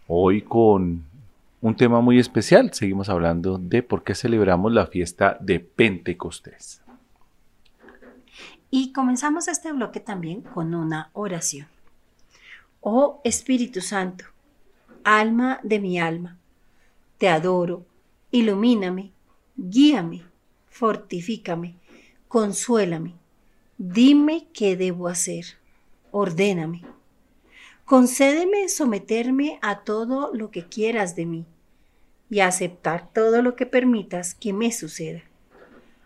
Hoy con un tema muy especial, seguimos hablando de por qué celebramos la fiesta de Pentecostés. Y comenzamos este bloque también con una oración. Oh Espíritu Santo, alma de mi alma, te adoro, ilumíname, guíame, fortifícame, consuélame Dime qué debo hacer. Ordéname. Concédeme someterme a todo lo que quieras de mí y aceptar todo lo que permitas que me suceda.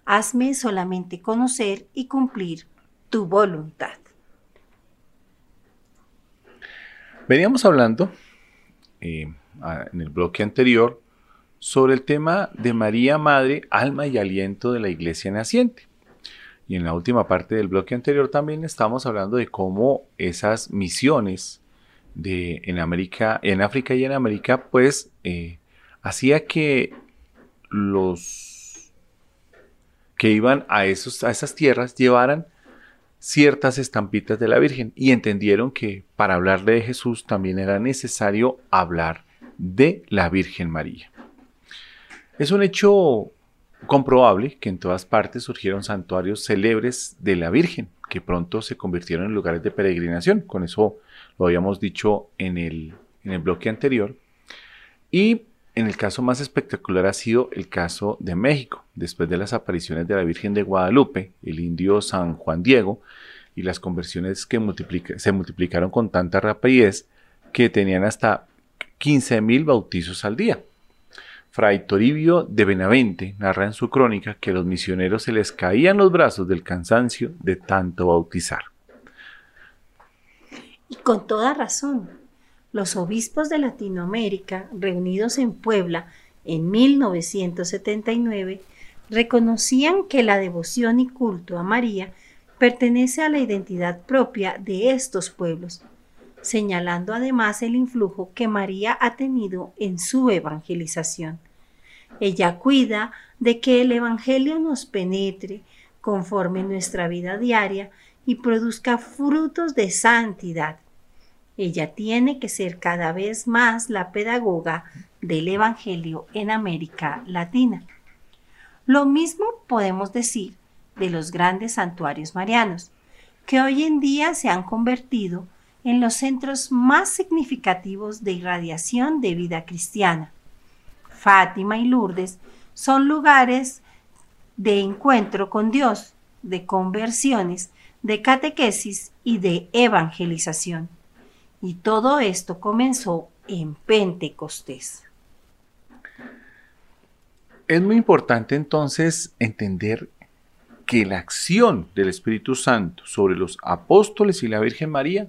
Hazme solamente conocer y cumplir tu voluntad. Veníamos hablando eh, en el bloque anterior sobre el tema de María Madre, alma y aliento de la iglesia naciente. Y en la última parte del bloque anterior también estamos hablando de cómo esas misiones de, en, América, en África y en América, pues eh, hacía que los que iban a, esos, a esas tierras llevaran ciertas estampitas de la Virgen y entendieron que para hablarle de Jesús también era necesario hablar de la Virgen María. Es un hecho comprobable que en todas partes surgieron santuarios célebres de la Virgen, que pronto se convirtieron en lugares de peregrinación. Con eso lo habíamos dicho en el, en el bloque anterior. Y en el caso más espectacular ha sido el caso de México, después de las apariciones de la Virgen de Guadalupe, el indio San Juan Diego, y las conversiones que se multiplicaron con tanta rapidez que tenían hasta 15.000 bautizos al día. Fray Toribio de Benavente narra en su crónica que a los misioneros se les caían los brazos del cansancio de tanto bautizar. Y con toda razón, los obispos de Latinoamérica, reunidos en Puebla en 1979, reconocían que la devoción y culto a María pertenece a la identidad propia de estos pueblos, señalando además el influjo que María ha tenido en su evangelización. Ella cuida de que el Evangelio nos penetre conforme nuestra vida diaria y produzca frutos de santidad. Ella tiene que ser cada vez más la pedagoga del Evangelio en América Latina. Lo mismo podemos decir de los grandes santuarios marianos, que hoy en día se han convertido en los centros más significativos de irradiación de vida cristiana. Fátima y Lourdes son lugares de encuentro con Dios, de conversiones, de catequesis y de evangelización. Y todo esto comenzó en Pentecostés. Es muy importante entonces entender que la acción del Espíritu Santo sobre los apóstoles y la Virgen María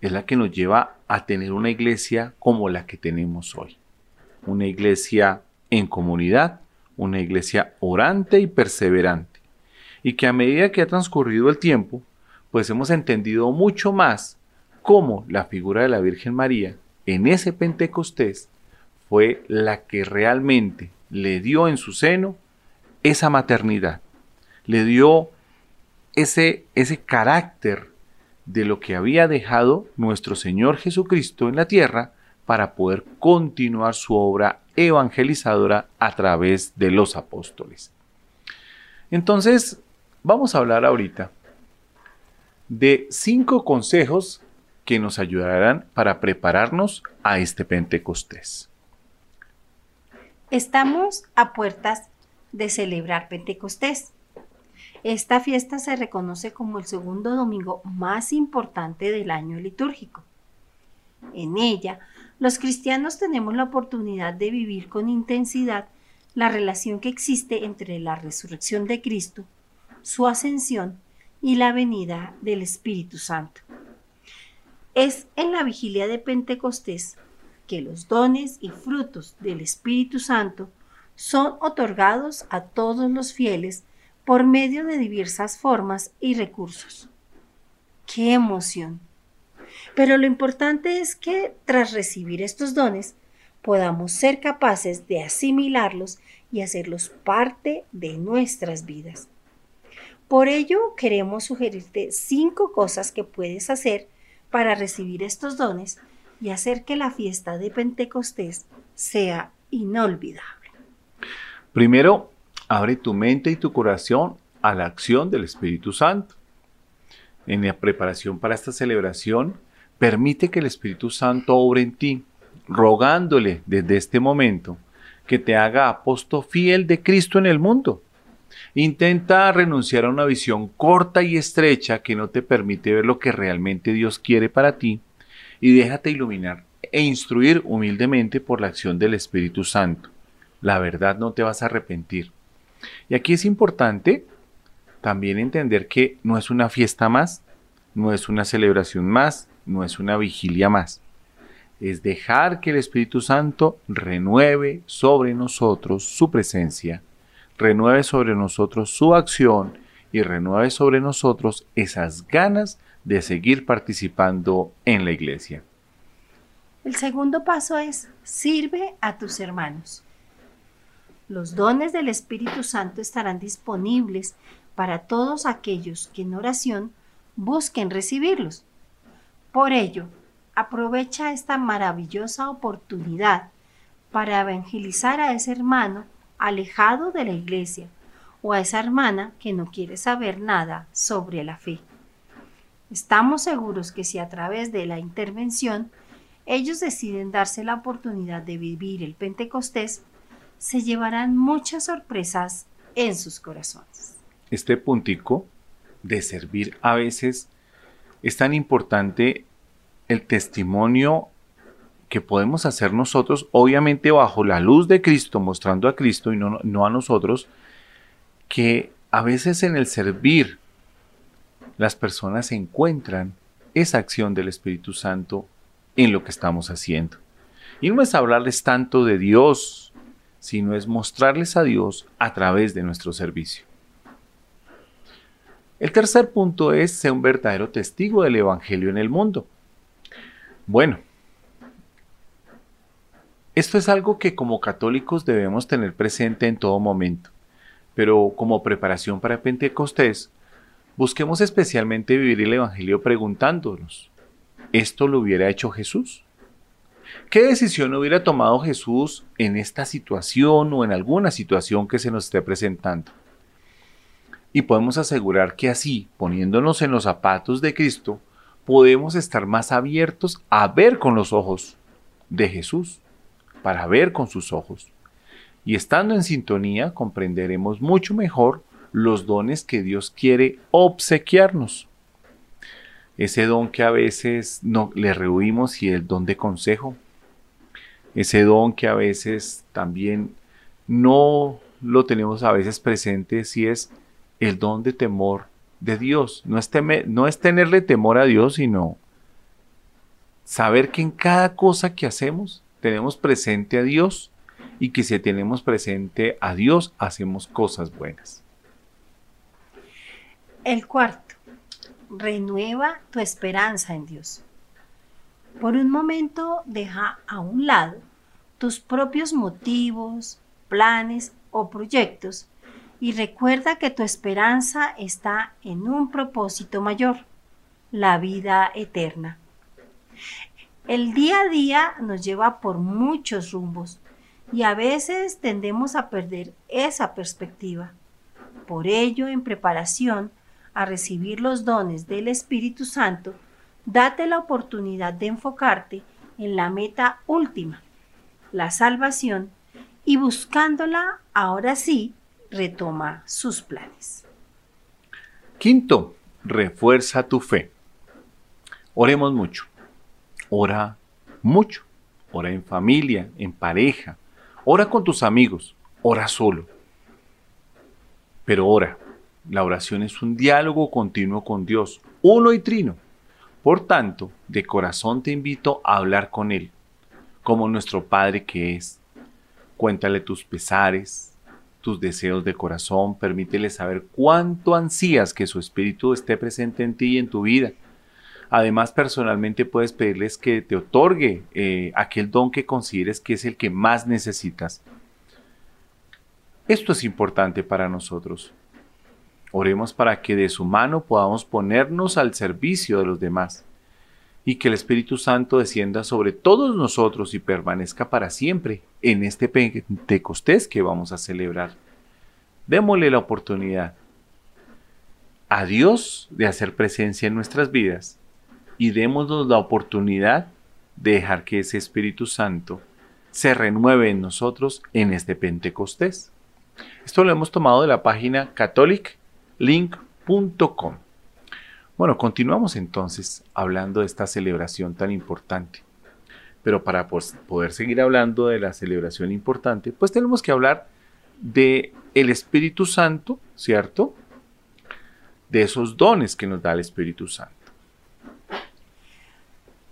es la que nos lleva a tener una iglesia como la que tenemos hoy. Una iglesia en comunidad, una iglesia orante y perseverante. Y que a medida que ha transcurrido el tiempo, pues hemos entendido mucho más cómo la figura de la Virgen María en ese Pentecostés fue la que realmente le dio en su seno esa maternidad, le dio ese, ese carácter de lo que había dejado nuestro Señor Jesucristo en la tierra para poder continuar su obra evangelizadora a través de los apóstoles. Entonces, vamos a hablar ahorita de cinco consejos que nos ayudarán para prepararnos a este Pentecostés. Estamos a puertas de celebrar Pentecostés. Esta fiesta se reconoce como el segundo domingo más importante del año litúrgico. En ella, los cristianos tenemos la oportunidad de vivir con intensidad la relación que existe entre la resurrección de Cristo, su ascensión y la venida del Espíritu Santo. Es en la vigilia de Pentecostés que los dones y frutos del Espíritu Santo son otorgados a todos los fieles por medio de diversas formas y recursos. ¡Qué emoción! Pero lo importante es que tras recibir estos dones podamos ser capaces de asimilarlos y hacerlos parte de nuestras vidas. Por ello, queremos sugerirte cinco cosas que puedes hacer para recibir estos dones y hacer que la fiesta de Pentecostés sea inolvidable. Primero, abre tu mente y tu corazón a la acción del Espíritu Santo. En la preparación para esta celebración, permite que el Espíritu Santo obre en ti, rogándole desde este momento que te haga apóstol fiel de Cristo en el mundo. Intenta renunciar a una visión corta y estrecha que no te permite ver lo que realmente Dios quiere para ti y déjate iluminar e instruir humildemente por la acción del Espíritu Santo. La verdad no te vas a arrepentir. Y aquí es importante también entender que no es una fiesta más, no es una celebración más, no es una vigilia más. Es dejar que el Espíritu Santo renueve sobre nosotros su presencia, renueve sobre nosotros su acción y renueve sobre nosotros esas ganas de seguir participando en la iglesia. El segundo paso es sirve a tus hermanos. Los dones del Espíritu Santo estarán disponibles para todos aquellos que en oración busquen recibirlos. Por ello, aprovecha esta maravillosa oportunidad para evangelizar a ese hermano alejado de la iglesia o a esa hermana que no quiere saber nada sobre la fe. Estamos seguros que si a través de la intervención ellos deciden darse la oportunidad de vivir el Pentecostés, se llevarán muchas sorpresas en sus corazones. Este puntico de servir a veces es tan importante el testimonio que podemos hacer nosotros, obviamente bajo la luz de Cristo, mostrando a Cristo y no, no a nosotros, que a veces en el servir las personas encuentran esa acción del Espíritu Santo en lo que estamos haciendo. Y no es hablarles tanto de Dios, sino es mostrarles a Dios a través de nuestro servicio. El tercer punto es ser un verdadero testigo del Evangelio en el mundo. Bueno, esto es algo que como católicos debemos tener presente en todo momento, pero como preparación para Pentecostés, Busquemos especialmente vivir el Evangelio preguntándonos, ¿esto lo hubiera hecho Jesús? ¿Qué decisión hubiera tomado Jesús en esta situación o en alguna situación que se nos esté presentando? Y podemos asegurar que así, poniéndonos en los zapatos de Cristo, podemos estar más abiertos a ver con los ojos de Jesús, para ver con sus ojos. Y estando en sintonía, comprenderemos mucho mejor los dones que Dios quiere obsequiarnos. ese don que a veces no le rehuimos y el don de consejo, ese don que a veces también no lo tenemos a veces presente, si es el don de temor de Dios. No es, no es tenerle temor a Dios, sino saber que en cada cosa que hacemos tenemos presente a Dios y que si tenemos presente a Dios hacemos cosas buenas. El cuarto, renueva tu esperanza en Dios. Por un momento deja a un lado tus propios motivos, planes o proyectos y recuerda que tu esperanza está en un propósito mayor, la vida eterna. El día a día nos lleva por muchos rumbos y a veces tendemos a perder esa perspectiva. Por ello, en preparación a recibir los dones del Espíritu Santo, date la oportunidad de enfocarte en la meta última, la salvación, y buscándola, ahora sí, retoma sus planes. Quinto, refuerza tu fe. Oremos mucho. Ora mucho. Ora en familia, en pareja. Ora con tus amigos. Ora solo. Pero ora. La oración es un diálogo continuo con Dios, uno y trino. Por tanto, de corazón te invito a hablar con Él, como nuestro Padre que es. Cuéntale tus pesares, tus deseos de corazón, permítele saber cuánto ansías que su Espíritu esté presente en ti y en tu vida. Además, personalmente puedes pedirles que te otorgue eh, aquel don que consideres que es el que más necesitas. Esto es importante para nosotros. Oremos para que de su mano podamos ponernos al servicio de los demás y que el Espíritu Santo descienda sobre todos nosotros y permanezca para siempre en este Pentecostés que vamos a celebrar. Démosle la oportunidad a Dios de hacer presencia en nuestras vidas y démosnos la oportunidad de dejar que ese Espíritu Santo se renueve en nosotros en este Pentecostés. Esto lo hemos tomado de la página Catholic link.com. Bueno, continuamos entonces hablando de esta celebración tan importante. Pero para poder seguir hablando de la celebración importante, pues tenemos que hablar de el Espíritu Santo, ¿cierto? De esos dones que nos da el Espíritu Santo.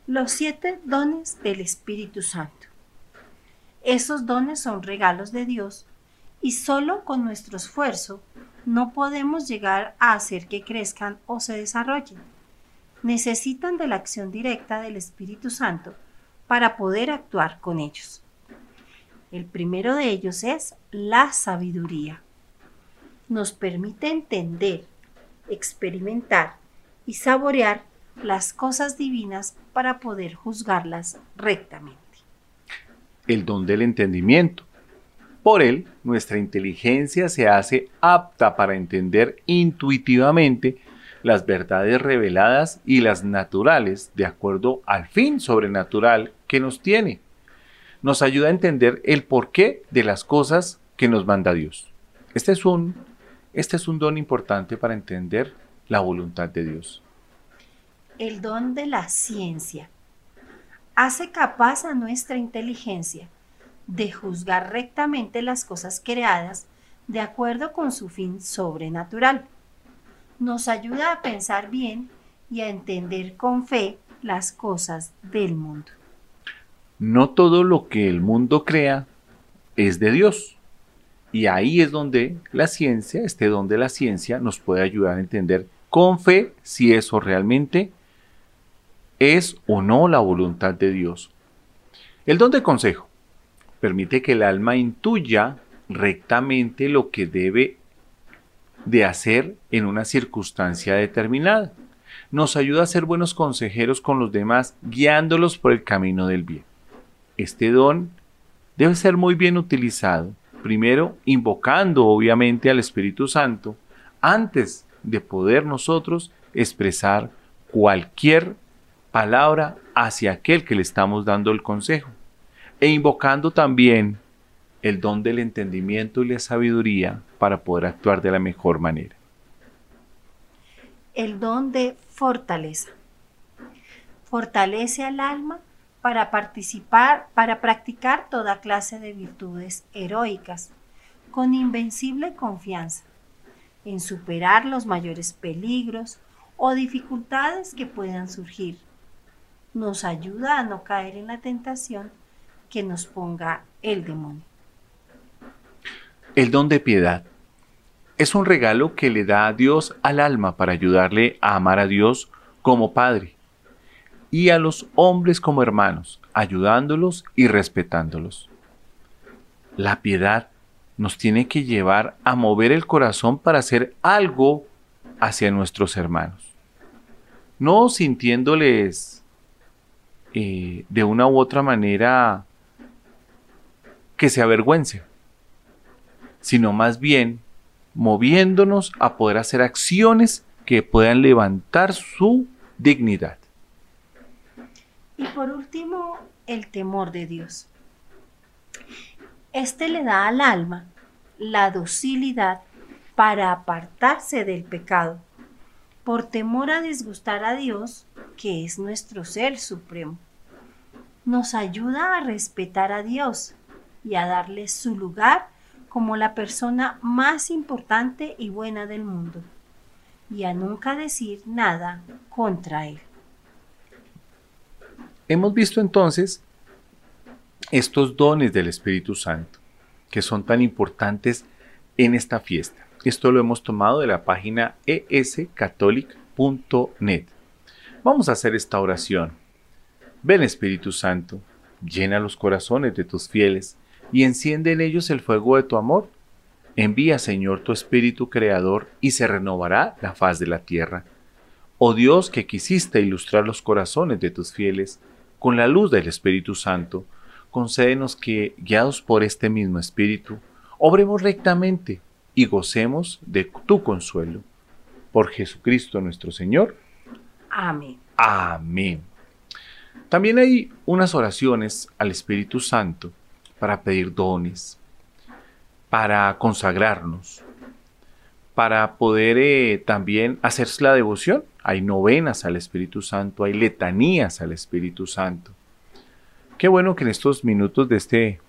Los siete dones del Espíritu Santo. Esos dones son regalos de Dios y solo con nuestro esfuerzo no podemos llegar a hacer que crezcan o se desarrollen. Necesitan de la acción directa del Espíritu Santo para poder actuar con ellos. El primero de ellos es la sabiduría. Nos permite entender, experimentar y saborear las cosas divinas para poder juzgarlas rectamente. El don del entendimiento por él, nuestra inteligencia se hace apta para entender intuitivamente las verdades reveladas y las naturales de acuerdo al fin sobrenatural que nos tiene. Nos ayuda a entender el porqué de las cosas que nos manda Dios. Este es un, este es un don importante para entender la voluntad de Dios. El don de la ciencia hace capaz a nuestra inteligencia de juzgar rectamente las cosas creadas de acuerdo con su fin sobrenatural. Nos ayuda a pensar bien y a entender con fe las cosas del mundo. No todo lo que el mundo crea es de Dios. Y ahí es donde la ciencia, este don de la ciencia, nos puede ayudar a entender con fe si eso realmente es o no la voluntad de Dios. El don de consejo permite que el alma intuya rectamente lo que debe de hacer en una circunstancia determinada. Nos ayuda a ser buenos consejeros con los demás, guiándolos por el camino del bien. Este don debe ser muy bien utilizado, primero invocando obviamente al Espíritu Santo, antes de poder nosotros expresar cualquier palabra hacia aquel que le estamos dando el consejo e invocando también el don del entendimiento y la sabiduría para poder actuar de la mejor manera. El don de fortaleza. Fortalece al alma para participar, para practicar toda clase de virtudes heroicas, con invencible confianza, en superar los mayores peligros o dificultades que puedan surgir. Nos ayuda a no caer en la tentación que nos ponga el demonio. El don de piedad es un regalo que le da a Dios al alma para ayudarle a amar a Dios como Padre y a los hombres como hermanos, ayudándolos y respetándolos. La piedad nos tiene que llevar a mover el corazón para hacer algo hacia nuestros hermanos. No sintiéndoles eh, de una u otra manera que se avergüence, sino más bien moviéndonos a poder hacer acciones que puedan levantar su dignidad. Y por último, el temor de Dios. Este le da al alma la docilidad para apartarse del pecado, por temor a disgustar a Dios, que es nuestro ser supremo. Nos ayuda a respetar a Dios y a darle su lugar como la persona más importante y buena del mundo, y a nunca decir nada contra Él. Hemos visto entonces estos dones del Espíritu Santo, que son tan importantes en esta fiesta. Esto lo hemos tomado de la página escatholic.net. Vamos a hacer esta oración. Ven Espíritu Santo, llena los corazones de tus fieles y enciende en ellos el fuego de tu amor. Envía, Señor, tu Espíritu Creador y se renovará la faz de la tierra. Oh Dios que quisiste ilustrar los corazones de tus fieles, con la luz del Espíritu Santo, concédenos que, guiados por este mismo Espíritu, obremos rectamente y gocemos de tu consuelo. Por Jesucristo nuestro Señor. Amén. Amén. También hay unas oraciones al Espíritu Santo para pedir dones, para consagrarnos, para poder eh, también hacer la devoción. Hay novenas al Espíritu Santo, hay letanías al Espíritu Santo. Qué bueno que en estos minutos de este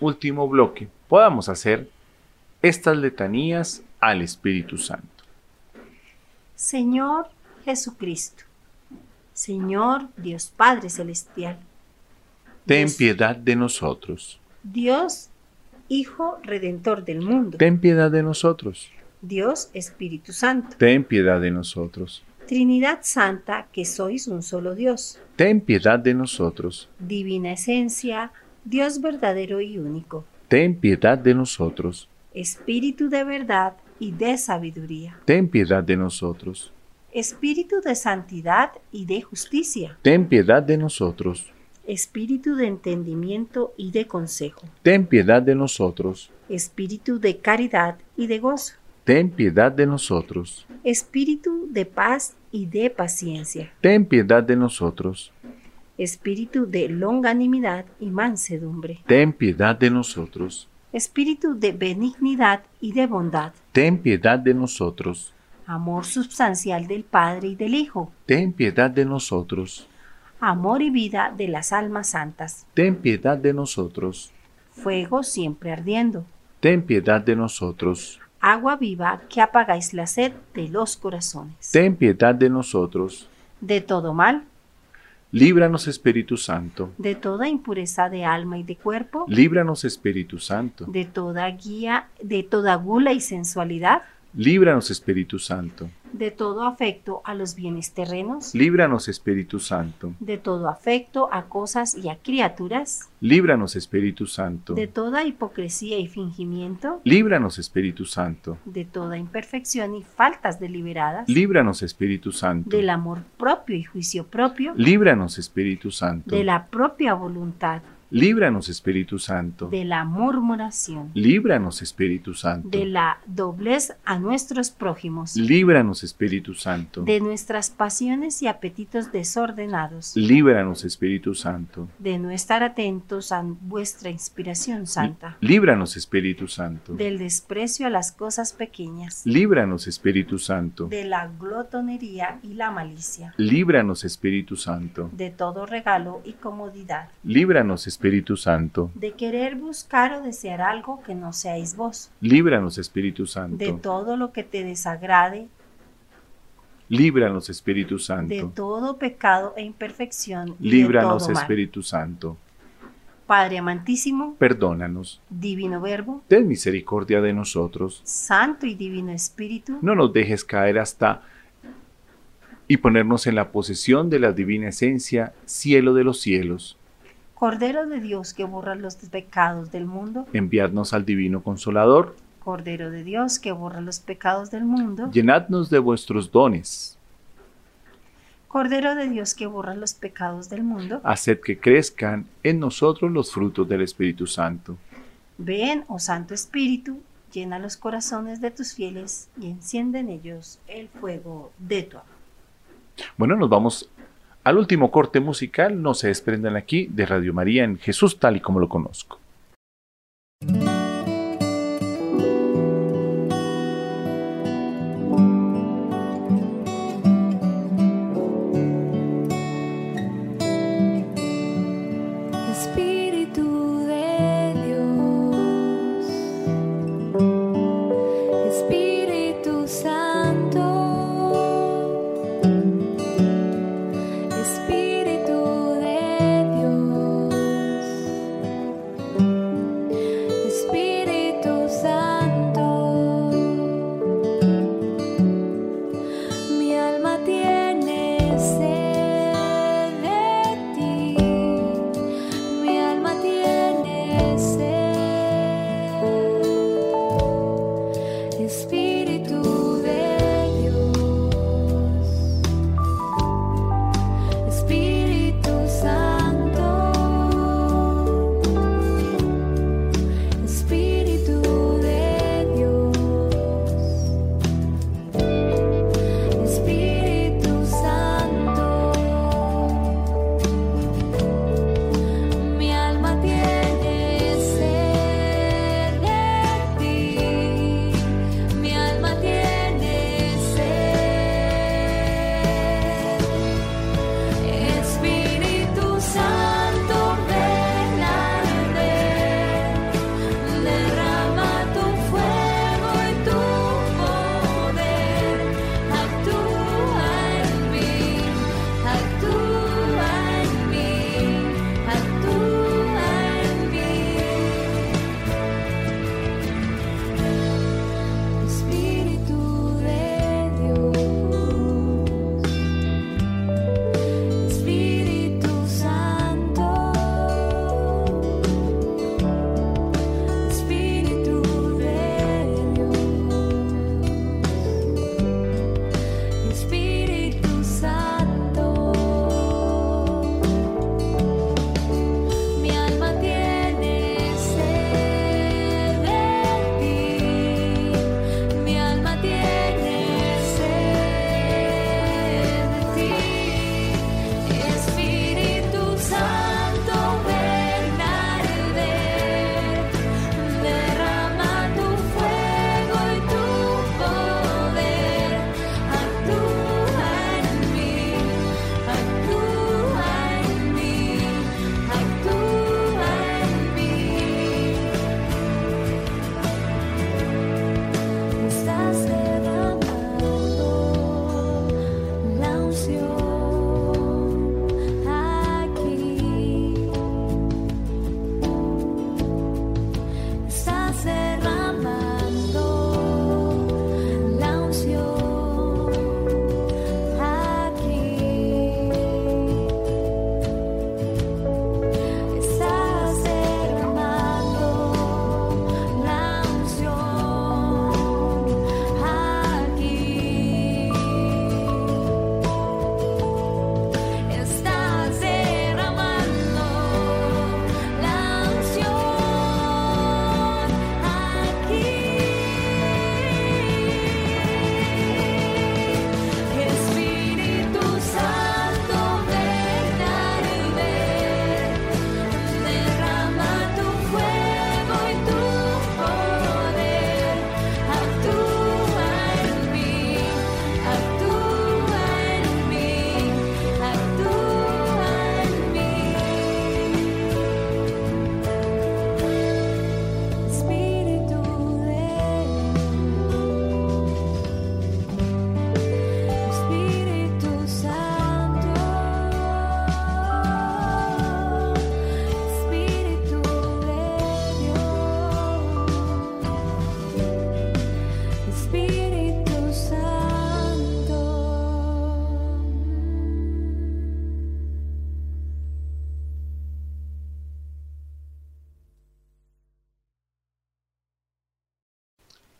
último bloque podamos hacer estas letanías al Espíritu Santo. Señor Jesucristo, Señor Dios Padre Celestial, Ten Dios- piedad de nosotros. Dios Hijo Redentor del mundo, Ten piedad de nosotros. Dios Espíritu Santo, Ten piedad de nosotros. Trinidad Santa, que sois un solo Dios, Ten piedad de nosotros. Divina Esencia, Dios verdadero y único, Ten piedad de nosotros. Espíritu de verdad y de sabiduría, Ten piedad de nosotros. Espíritu de santidad y de justicia, Ten piedad de nosotros. Espíritu de entendimiento y de consejo, Ten piedad de nosotros. Espíritu de caridad y de gozo, Ten piedad de nosotros. Espíritu de paz y de paciencia, Ten piedad de nosotros. Espíritu de longanimidad y mansedumbre, Ten piedad de nosotros. Espíritu de benignidad y de bondad, Ten piedad de nosotros. amor substancial del Padre y del Hijo, Ten piedad de nosotros. Amor y vida de las almas santas, Ten piedad de nosotros. fuego siempre ardiendo, Ten piedad de nosotros. agua viva que apagáis la sed de los corazones. Ten piedad de nosotros. De todo mal, Líbranos Espíritu Santo. de toda impureza de alma y de cuerpo, Líbranos Espíritu Santo. de toda guía, de toda gula y sensualidad, Líbranos Espíritu Santo. de todo afecto a los bienes terrenos, Líbranos Espíritu Santo. de todo afecto a cosas y a criaturas, Líbranos Espíritu Santo. de toda hipocresía y fingimiento, Líbranos Espíritu Santo. de toda imperfección y faltas deliberadas, Líbranos Espíritu Santo. del amor propio y juicio propio, Líbranos Espíritu Santo. de la propia voluntad Líbranos, Espíritu Santo. de la murmuración, Líbranos, Espíritu Santo. de la doblez a nuestros prójimos, Líbranos, Espíritu Santo. de nuestras pasiones y apetitos desordenados, Líbranos, Espíritu Santo. de no estar atentos a vuestra inspiración santa, Líbranos, Espíritu Santo. del desprecio a las cosas pequeñas, Líbranos, Espíritu Santo. de la glotonería y la malicia, Líbranos, Espíritu Santo. de todo regalo y comodidad, Líbranos, Espíritu Santo. de querer buscar o desear algo que no seáis vos, Líbranos, Espíritu de Santo. todo lo que te desagrade, Líbranos, Espíritu de Santo. todo pecado e imperfección, de Líbranos. Espíritu Santo. Padre amantísimo, Perdónanos. divino Verbo, Ten misericordia de nosotros. Santo y Divino Espíritu, No nos dejes caer hasta y ponernos en la posesión de la divina esencia, cielo de los cielos. Cordero de Dios que borra los pecados del mundo, Enviadnos al divino consolador. Cordero de Dios que borra los pecados del mundo, Llenadnos de vuestros dones. Cordero de Dios que borra los pecados del mundo, Haced que crezcan en nosotros los frutos del Espíritu Santo. ven, oh Santo Espíritu, llena los corazones de tus fieles y enciende en ellos el fuego de tu amor. Bueno, nos vamos al último corte musical. No se desprendan aquí de Radio María en Jesús tal y como lo conozco.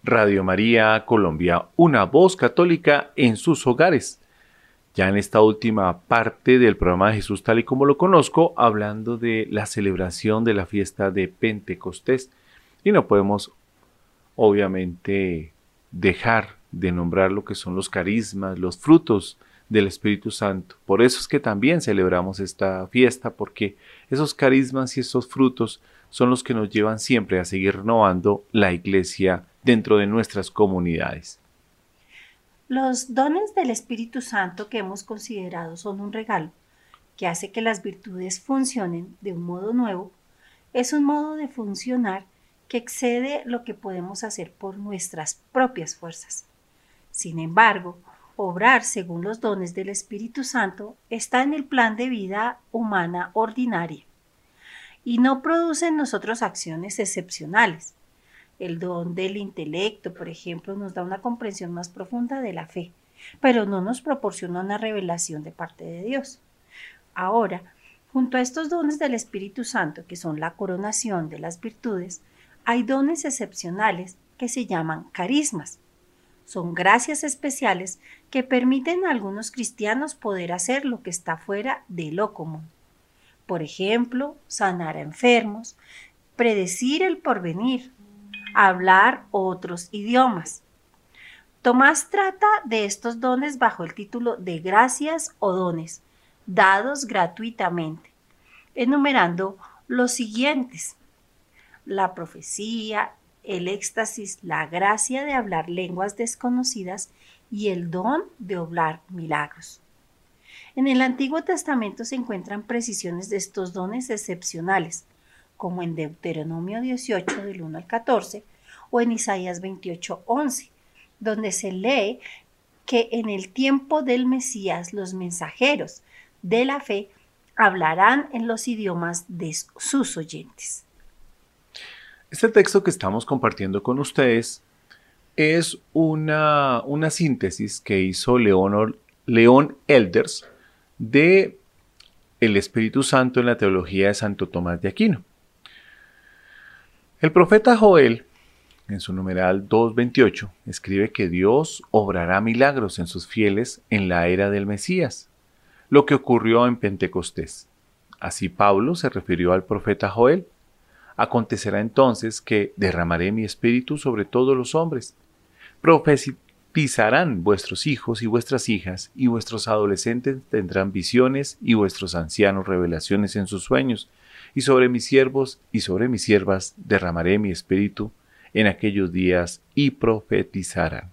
Radio María Colombia, una voz católica en sus hogares. Ya en esta última parte del programa de Jesús tal y como lo conozco, hablando de la celebración de la fiesta de Pentecostés. Y no podemos, obviamente, dejar de nombrar lo que son los carismas, los frutos del Espíritu Santo. Por eso es que también celebramos esta fiesta, porque esos carismas y esos frutos son los que nos llevan siempre a seguir renovando la iglesia dentro de nuestras comunidades. Los dones del Espíritu Santo que hemos considerado son un regalo que hace que las virtudes funcionen de un modo nuevo. Es un modo de funcionar que excede lo que podemos hacer por nuestras propias fuerzas. Sin embargo, obrar según los dones del Espíritu Santo está en el plan de vida humana ordinaria y no produce en nosotros acciones excepcionales. El don del intelecto, por ejemplo, nos da una comprensión más profunda de la fe, pero no nos proporciona una revelación de parte de Dios. Ahora, junto a estos dones del Espíritu Santo, que son la coronación de las virtudes, hay dones excepcionales que se llaman carismas. Son gracias especiales que permiten a algunos cristianos poder hacer lo que está fuera de lo común por ejemplo, sanar a enfermos, predecir el porvenir, hablar otros idiomas. Tomás trata de estos dones bajo el título de gracias o dones, dados gratuitamente, enumerando los siguientes. La profecía, el éxtasis, la gracia de hablar lenguas desconocidas y el don de obrar milagros. En el Antiguo Testamento se encuentran precisiones de estos dones excepcionales, como en Deuteronomio 18 del 1 al 14 o en Isaías 28, 11, donde se lee que en el tiempo del Mesías los mensajeros de la fe hablarán en los idiomas de sus oyentes. Este texto que estamos compartiendo con ustedes es una, una síntesis que hizo León, León Elders de el Espíritu Santo en la teología de Santo Tomás de Aquino. El profeta Joel, en su numeral 2.28, escribe que Dios obrará milagros en sus fieles en la era del Mesías, lo que ocurrió en Pentecostés. Así Pablo se refirió al profeta Joel. Acontecerá entonces que derramaré mi espíritu sobre todos los hombres. Pisarán vuestros hijos y vuestras hijas, y vuestros adolescentes tendrán visiones, y vuestros ancianos revelaciones en sus sueños, y sobre mis siervos y sobre mis siervas derramaré mi espíritu en aquellos días, y profetizarán.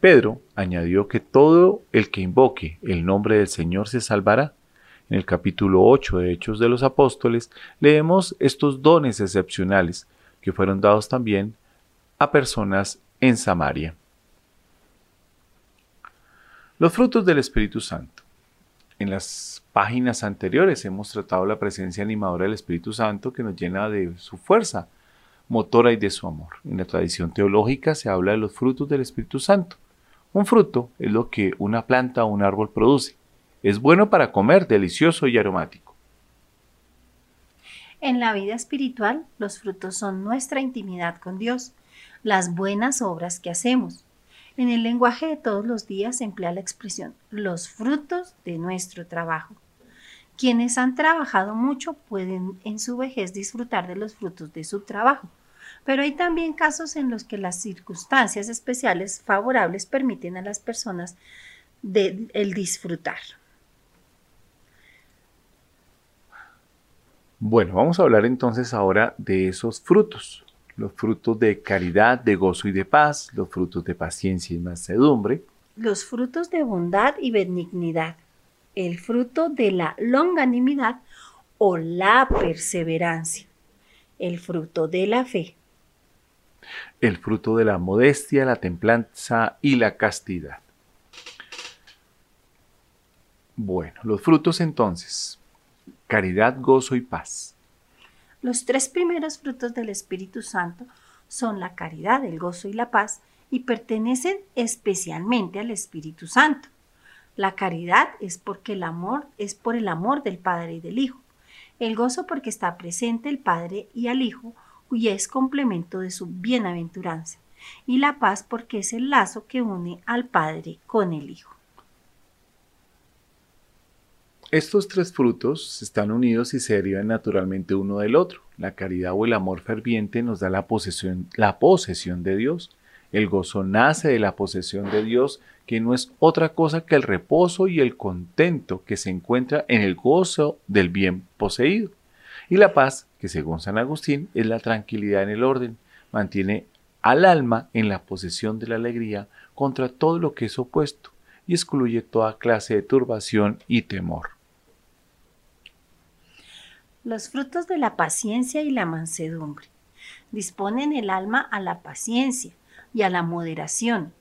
Pedro añadió que todo el que invoque el nombre del Señor se salvará. En el capítulo 8 de Hechos de los Apóstoles leemos estos dones excepcionales que fueron dados también a personas en Samaria. Los frutos del Espíritu Santo. En las páginas anteriores hemos tratado la presencia animadora del Espíritu Santo que nos llena de su fuerza motora y de su amor. En la tradición teológica se habla de los frutos del Espíritu Santo. Un fruto es lo que una planta o un árbol produce. Es bueno para comer, delicioso y aromático. En la vida espiritual, los frutos son nuestra intimidad con Dios, las buenas obras que hacemos, en el lenguaje de todos los días se emplea la expresión los frutos de nuestro trabajo. Quienes han trabajado mucho pueden en su vejez disfrutar de los frutos de su trabajo, pero hay también casos en los que las circunstancias especiales favorables permiten a las personas el disfrutar. Bueno, vamos a hablar entonces ahora de esos frutos los frutos de caridad, de gozo y de paz, los frutos de paciencia y mansedumbre, los frutos de bondad y benignidad, el fruto de la longanimidad o la perseverancia, el fruto de la fe, el fruto de la modestia, la templanza y la castidad. Bueno, los frutos entonces, caridad, gozo y paz. Los tres primeros frutos del Espíritu Santo son la caridad, el gozo y la paz y pertenecen especialmente al Espíritu Santo. La caridad es porque el amor es por el amor del Padre y del Hijo. El gozo porque está presente el Padre y al Hijo y es complemento de su bienaventuranza, y la paz porque es el lazo que une al Padre con el Hijo. Estos tres frutos están unidos y se derivan naturalmente uno del otro. La caridad o el amor ferviente nos da la posesión, la posesión de Dios. El gozo nace de la posesión de Dios, que no es otra cosa que el reposo y el contento que se encuentra en el gozo del bien poseído. Y la paz, que según San Agustín es la tranquilidad en el orden, mantiene al alma en la posesión de la alegría contra todo lo que es opuesto y excluye toda clase de turbación y temor. Los frutos de la paciencia y la mansedumbre disponen el alma a la paciencia y a la moderación.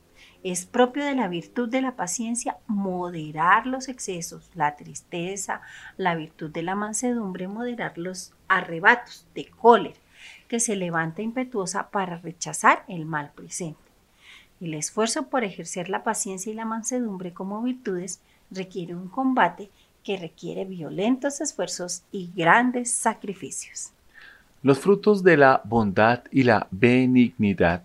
Es propio de la virtud de la paciencia moderar los excesos, la tristeza, la virtud de la mansedumbre, moderar los arrebatos de cólera, que se levanta impetuosa para rechazar el mal presente. El esfuerzo por ejercer la paciencia y la mansedumbre como virtudes requiere un combate que requiere violentos esfuerzos y grandes sacrificios. Los frutos de la bondad y la benignidad.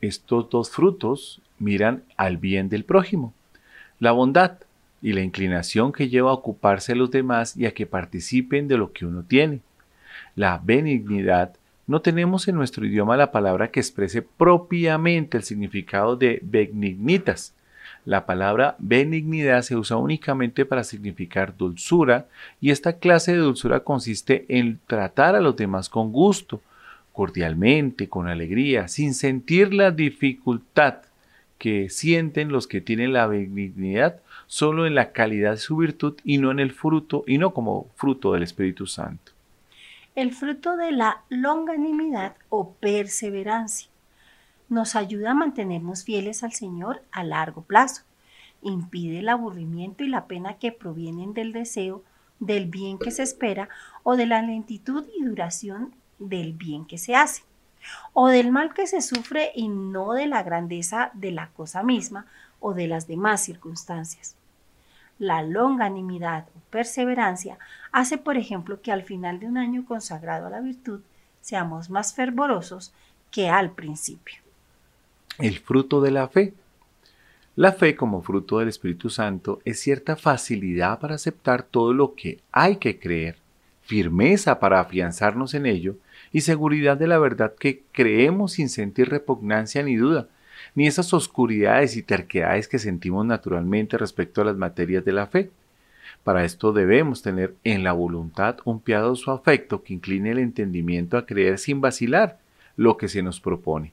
Estos dos frutos miran al bien del prójimo. La bondad y la inclinación que lleva a ocuparse de los demás y a que participen de lo que uno tiene. La benignidad no tenemos en nuestro idioma la palabra que exprese propiamente el significado de benignitas, la palabra benignidad se usa únicamente para significar dulzura y esta clase de dulzura consiste en tratar a los demás con gusto, cordialmente, con alegría, sin sentir la dificultad que sienten los que tienen la benignidad solo en la calidad de su virtud y no en el fruto y no como fruto del Espíritu Santo. El fruto de la longanimidad o perseverancia nos ayuda a mantenernos fieles al Señor a largo plazo. Impide el aburrimiento y la pena que provienen del deseo del bien que se espera o de la lentitud y duración del bien que se hace, o del mal que se sufre y no de la grandeza de la cosa misma o de las demás circunstancias. La longanimidad o perseverancia hace, por ejemplo, que al final de un año consagrado a la virtud seamos más fervorosos que al principio el fruto de la fe. La fe como fruto del Espíritu Santo es cierta facilidad para aceptar todo lo que hay que creer, firmeza para afianzarnos en ello y seguridad de la verdad que creemos sin sentir repugnancia ni duda, ni esas oscuridades y terquedades que sentimos naturalmente respecto a las materias de la fe. Para esto debemos tener en la voluntad un piadoso afecto que incline el entendimiento a creer sin vacilar lo que se nos propone.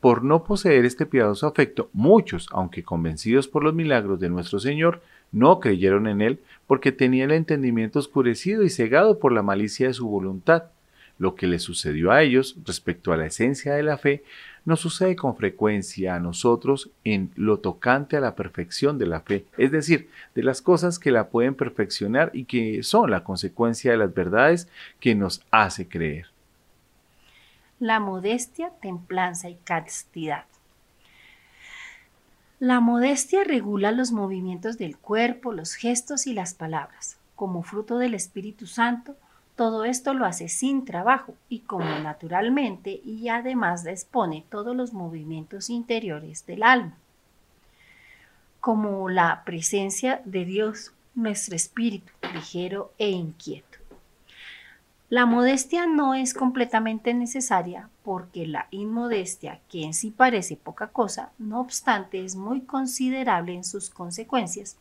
Por no poseer este piadoso afecto, muchos, aunque convencidos por los milagros de nuestro Señor, no creyeron en Él porque tenía el entendimiento oscurecido y cegado por la malicia de su voluntad. Lo que le sucedió a ellos respecto a la esencia de la fe nos sucede con frecuencia a nosotros en lo tocante a la perfección de la fe, es decir, de las cosas que la pueden perfeccionar y que son la consecuencia de las verdades que nos hace creer la modestia, templanza y castidad. La modestia regula los movimientos del cuerpo, los gestos y las palabras. Como fruto del Espíritu Santo, todo esto lo hace sin trabajo y como naturalmente y además expone todos los movimientos interiores del alma. Como la presencia de Dios, nuestro espíritu ligero e inquieto. La modestia no es completamente necesaria porque la inmodestia, que en sí parece poca cosa, no obstante es muy considerable en sus consecuencias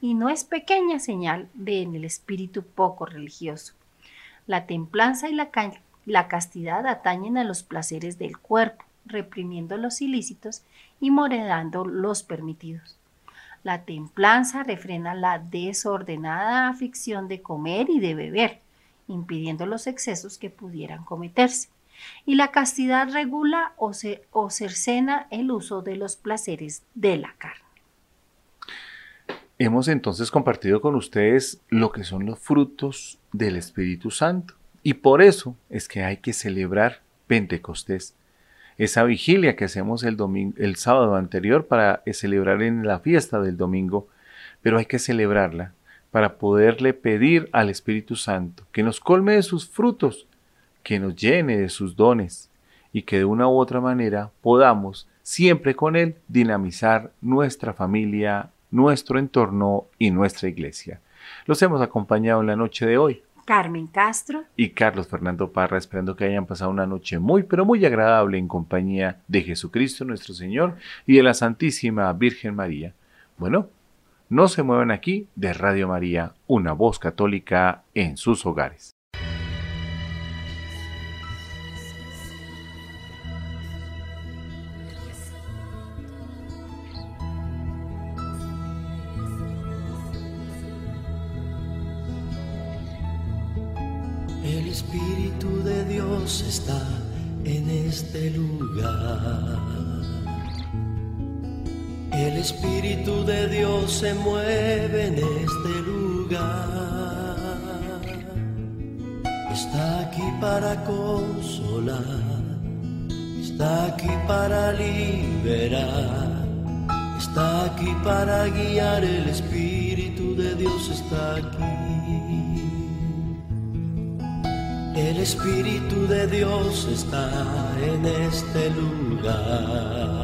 y no es pequeña señal de en el espíritu poco religioso. La templanza y la, castidad atañen a los placeres del cuerpo, reprimiendo los ilícitos y moderando los permitidos. La templanza refrena la desordenada afición de comer y de beber impidiendo los excesos que pudieran cometerse. Y la castidad regula o, o cercena el uso de los placeres de la carne. Hemos entonces compartido con ustedes lo que son los frutos del Espíritu Santo. Y por eso es que hay que celebrar Pentecostés. Esa vigilia que hacemos el, domingo, el sábado anterior para celebrar en la fiesta del domingo, pero hay que celebrarla para poderle pedir al Espíritu Santo que nos colme de sus frutos, que nos llene de sus dones y que de una u otra manera podamos siempre con Él dinamizar nuestra familia, nuestro entorno y nuestra iglesia. Los hemos acompañado en la noche de hoy. Carmen Castro y Carlos Fernando Parra, esperando que hayan pasado una noche muy, pero muy agradable en compañía de Jesucristo nuestro Señor y de la Santísima Virgen María. Bueno, no se muevan aquí de Radio María, una voz católica en sus hogares. Se mueve en este lugar. Está aquí para consolar. Está aquí para liberar. Está aquí para guiar. El Espíritu de Dios está aquí. El Espíritu de Dios está en este lugar.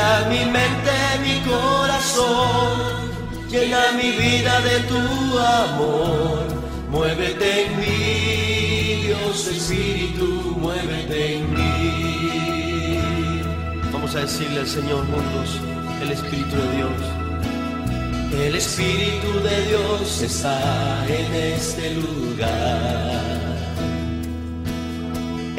Toca mi mente, mi corazón, llena mi vida de tu amor. Muévete en mí, Dios Espíritu, muévete en mí. Vamos a decirle al Señor juntos, el Espíritu de Dios. El Espíritu de Dios está en este lugar.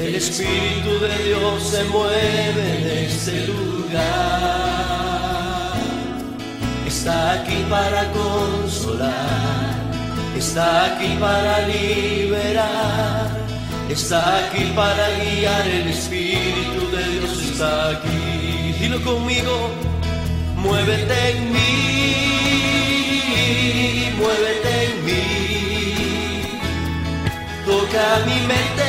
El Espíritu de Dios se mueve en este lugar. Está aquí para consolar. Está aquí para liberar. Está aquí para guiar. El Espíritu de Dios está aquí. Dilo conmigo. Muévete en mí muévete en mí. Toca mi mente,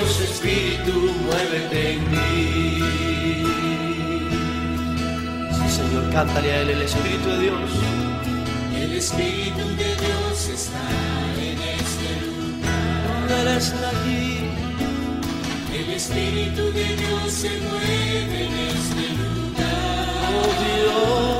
Dios Espíritu, muévete en mí. Sí, Señor, cántale a Él el Espíritu de Dios. El Espíritu de Dios está en este lugar. Él está aquí. El Espíritu de Dios se mueve en este lugar. Oh Dios,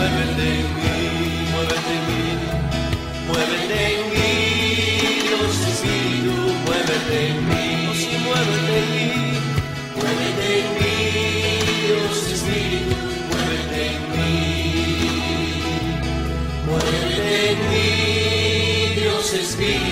muévete en mí, muévete en mí, muévete en mí, Dios Espíritu, muévete en mí, muévete en mí, muévete en mí, Dios Espíritu, muévete en mí, muévete en mí, Dios Espíritu,